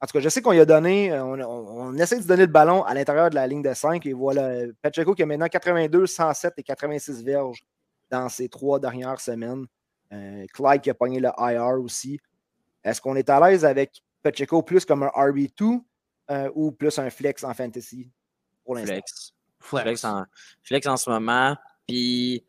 En tout cas, je sais qu'on lui a donné. euh, On, on- on essaie de se donner le ballon à l'intérieur de la ligne de 5. Et voilà, Pacheco qui a maintenant 82, 107 et 86 verges dans ces trois dernières semaines. Euh, Clyde qui a pogné le IR aussi. Est-ce qu'on est à l'aise avec Pacheco plus comme un RB2 euh, ou plus un flex en fantasy pour l'instant? Flex. Flex. Flex en, flex en ce moment. Puis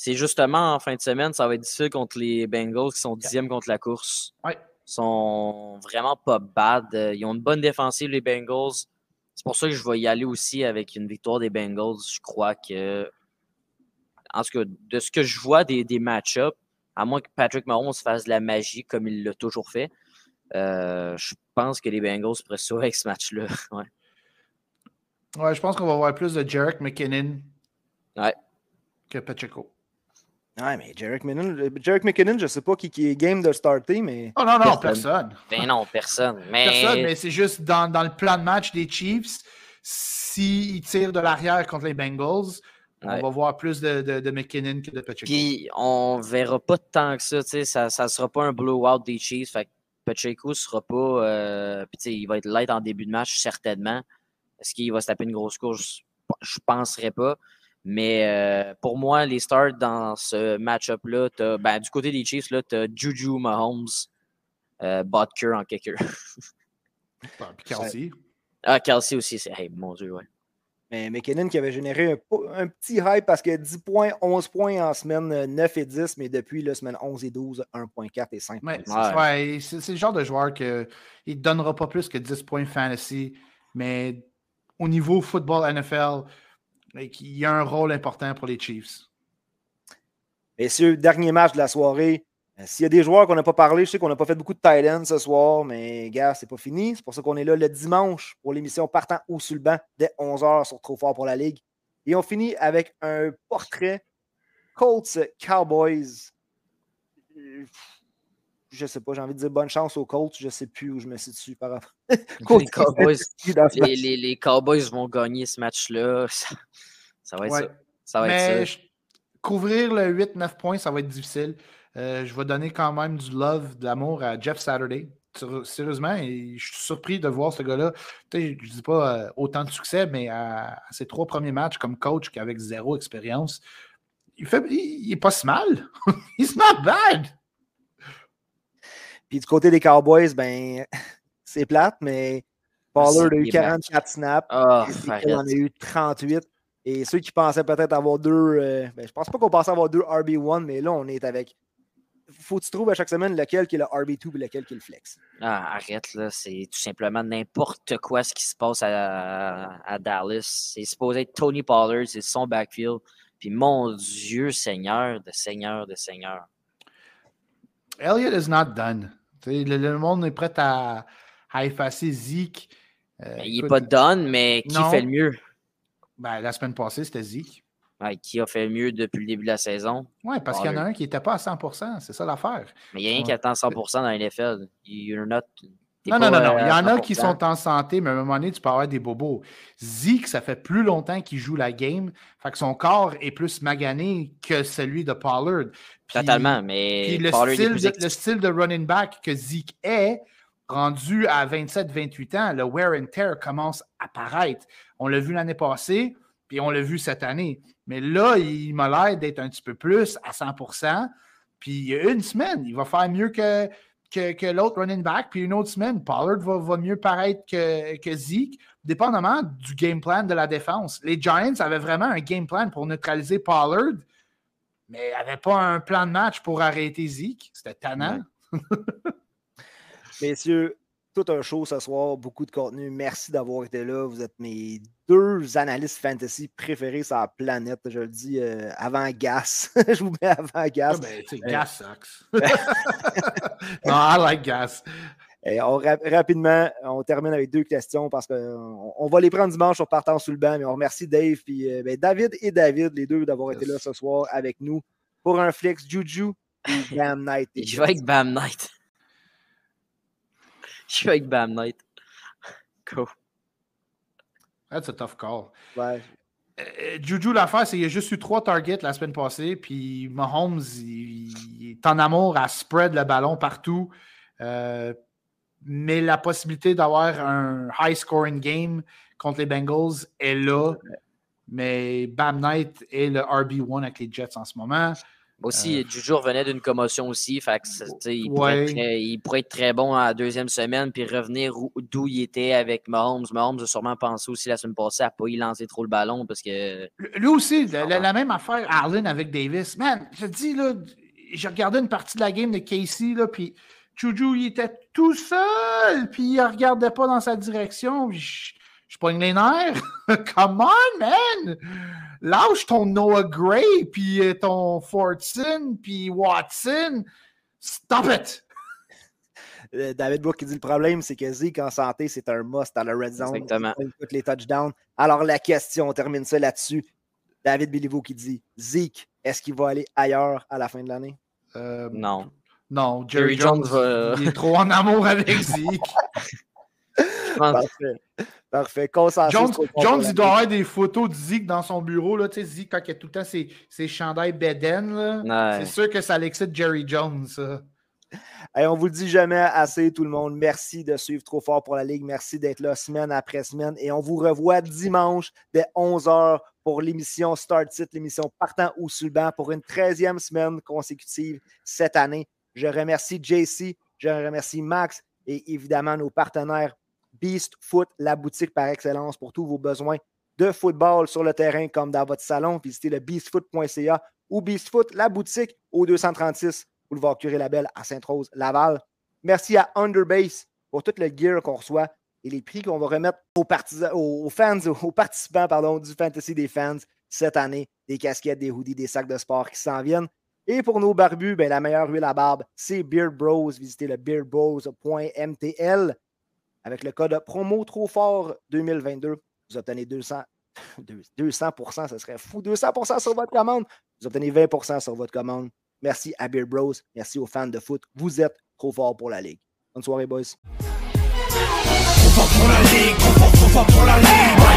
c'est justement en fin de semaine, ça va être difficile contre les Bengals qui sont dixièmes contre la course. Ouais. Ils sont vraiment pas bad. Ils ont une bonne défensive, les Bengals. C'est pour ça que je vais y aller aussi avec une victoire des Bengals. Je crois que, en tout cas, de ce que je vois des, des match-ups, à moins que Patrick Mahomes fasse de la magie comme il l'a toujours fait, euh, je pense que les Bengals pourraient sauver avec ce match-là. Ouais. Ouais, je pense qu'on va voir plus de Jarek McKinnon Ouais. que Pacheco. Ouais, mais Jarek McKinnon, euh, Jarek McKinnon, je sais pas qui, qui est game de starter, mais Oh non, non, Personne. personne. Ben non, personne. Mais, Personne, mais c'est juste dans, dans le plan de match des Chiefs, s'ils tirent de l'arrière contre les Bengals, on Ouais. va voir plus de, de, de McKinnon que de Pacheco. Puis on verra pas tant que ça, tu sais, ça ne sera pas un blowout des Chiefs. Fait que Pacheco sera pas. euh, puis tu sais, il va être light en début de match, certainement. Est-ce qu'il va se taper une grosse course? Je penserais pas. Mais euh, pour moi, les starts dans ce match-up-là, ben, du côté des Chiefs, tu as Juju Mahomes, euh, Butker en kicker. Ah, puis Kelsey. ah, Kelsey aussi, c'est. Hey, mon Dieu, ouais. Mais McKinnon qui avait généré un, petit hype parce que 10 points, 11 points en semaine euh, 9 et 10, mais depuis la semaine 11 et 12, 1.4 et 5. Ouais, c'est Ouais. le genre de joueur qu'il ne donnera pas plus que 10 points fantasy, mais au niveau football NFL, il y a un rôle important pour les Chiefs. Messieurs, dernier match de la soirée. Euh, S'il y a des joueurs qu'on n'a pas parlé, je sais qu'on n'a pas fait beaucoup de tight ce soir, mais gars, c'est pas fini. C'est pour ça qu'on est là le dimanche pour l'émission Partant ou sur le banc dès 11h sur Trop Fort pour la Ligue. Et on finit avec un portrait Colts Cowboys. Je sais pas, j'ai envie de dire bonne chance aux Colts. Je sais plus où je me situe par rapport. Les Cowboys, les, match. les- les Cowboys vont gagner ce match-là. Ça, ça va être Ouais. ça. Ça va Mais être ça. je- couvrir le 8-9 points, ça va être difficile. Euh, je vais donner quand même du love, de l'amour à Jeff Saturday. Sérieusement, et je suis surpris de voir ce gars-là. Je ne dis pas euh, autant de succès, mais à, ses trois premiers matchs comme coach avec zéro expérience, il, fait, il, est pas si mal. He's not bad. Puis du côté des Cowboys, ben, c'est plate, mais Pollard a eu 44 snaps. Oh, il en a eu 38. Et ceux qui pensaient peut-être avoir deux, euh, ben, je pense pas qu'on pensait avoir deux RB1, mais là, on est avec. Faut que tu trouves à chaque semaine lequel qui est le RB2 et lequel qui est le flex. Ah, arrête, là. C'est tout simplement n'importe quoi ce qui se passe à, à Dallas. C'est supposé être Tony Pollard, c'est son backfield. Puis mon Dieu, Seigneur, de Seigneur, de Seigneur. Elliott is not done. Le, monde est prêt à, à effacer Zeke. Euh, il n'est pas done, mais qui fait le mieux? Ben, la semaine passée, c'était Zeke. qui a fait le mieux depuis le début de la saison? Oui, parce qu'il y en a un qui n'était pas à 100 c'est ça l'affaire. Mais il y a rien qui attend 100 dans la NFL. You're not, non, non, non, non. Il y en a qui sont en santé, mais à un moment donné, tu peux avoir des bobos. Zeke, ça fait plus longtemps qu'il joue la game. Fait que son corps est plus magané que celui de Pollard. Totalement, mais le, style de, le style de running back que Zeke est, rendu à 27-28 ans, le wear and tear commence à apparaître. On l'a vu l'année passée, puis on l'a vu cette année. Mais là, il m'a l'air d'être un petit peu plus à 100% Puis il y a une semaine, il va faire mieux que, que, l'autre running back. Puis une autre semaine, Pollard va, mieux paraître que, que, Zeke, dépendamment du game plan de la défense. Les Giants avaient vraiment un game plan pour neutraliser Pollard, mais n'avaient pas un plan de match pour arrêter Zeke. C'était tannant. Messieurs, tout un show ce soir, beaucoup de contenu. Merci d'avoir été là. Vous êtes mes deux analystes fantasy préférés sur la planète. Je le dis euh, avant Gas. je vous mets avant Gas. Ah ben, euh, gas sucks. non, I like Gas. Et rapidement, on termine avec deux questions parce qu'on on va les prendre dimanche sur partant sous le banc, mais on remercie Dave et euh, ben, David et David, les deux, d'avoir été là ce soir avec nous pour un flex Juju et Bam Night. Je vais avec Bam Night. Je suis avec Bam Knight. Go. That's a tough call. Ouais. Euh, Juju, l'affaire, c'est qu'il a juste eu trois targets la semaine passée, puis Mahomes, il, est en amour à spread le ballon partout. Euh, mais la possibilité d'avoir un high scoring game contre les Bengals est là. Mais Bam Knight est le RB1 avec les Jets en ce moment. Aussi, euh, Juju revenait d'une commotion aussi. Fait il, pourrait être très, bon à la deuxième semaine puis revenir d'où il était avec Mahomes. Mahomes a sûrement pensé aussi la semaine passée à ne pas y lancer trop le ballon parce que. Lui aussi, la, même affaire, Arlen avec Davis. Man, je te dis, là, j'ai regardé une partie de la game de Casey, là, puis Juju, il était tout seul, puis il ne regardait pas dans sa direction. Je, je pogne les nerfs. Come on, man! Lâche ton Noah Gray, puis euh, ton Fortson, puis Watson. Stop it! Euh, David Book qui dit le problème, c'est que Zeke en santé, c'est un must dans la red zone. Exactement. Il les touchdowns. Alors, la question, on termine ça là-dessus. David Béliveau qui dit Zeke, est-ce qu'il va aller ailleurs à la fin de l'année? Euh, non. Non, Jerry, Jones, il est trop en amour avec Zeke. Parfait. Parfait. Jones, Jones il doit avoir des photos de Zeke dans son bureau. Là. Tu sais, Zeke, quand il a tout le temps ses, ses chandails Beden, c'est sûr que ça l'excite Jerry Jones. Ça. on vous le dit jamais assez, tout le monde. Merci de suivre trop fort pour la Ligue. Merci d'être là semaine après semaine. Et on vous revoit dimanche dès 11h pour l'émission Start It, l'émission Partant ou sous le banc pour une 13e semaine consécutive cette année. Je remercie JC, je remercie Max et évidemment nos partenaires Beast Foot, la boutique par excellence pour tous vos besoins de football sur le terrain comme dans votre salon. Visitez le beastfoot.ca ou Beastfoot, la boutique au 236 Boulevard Curé-Labelle à Sainte-Rose-Laval. Merci à Underbase pour tout le gear qu'on reçoit et les prix qu'on va remettre aux, fans, aux participants pardon, du Fantasy des fans cette année. Des casquettes, des hoodies, des sacs de sport qui s'en viennent. Et pour nos barbus, ben, la meilleure huile à barbe, c'est Beard Bros. Visitez le beardbros.mtl. Avec le code promo trop fort 2022, vous obtenez 200, 200 ça serait fou, 200% sur votre commande. Vous obtenez 20% sur votre commande. Merci à Beer Bros. Merci aux fans de foot. Vous êtes trop fort pour la Ligue. Bonne soirée, boys. Trop fort pour la Ligue, trop fort, trop fort pour la Ligue.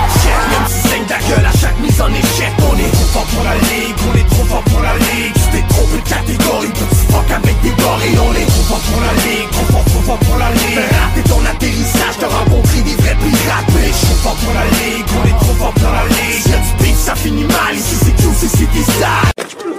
Même si saigne ta gueule à chaque mise en échec On est trop fort pour la ligue, on est trop fort pour la ligue. Tu t'es trompé de catégorie, petit fuck avec des gorilles On est trop fort pour la ligue, trop fort, trop fort pour la ligue. Raté ton atterrissage, t'as rencontré des vrais pirates Mais trop fort pour la ligue, on est trop fort pour la ligue. Si y'a du ça finit mal, ici c'est QCC, c'est des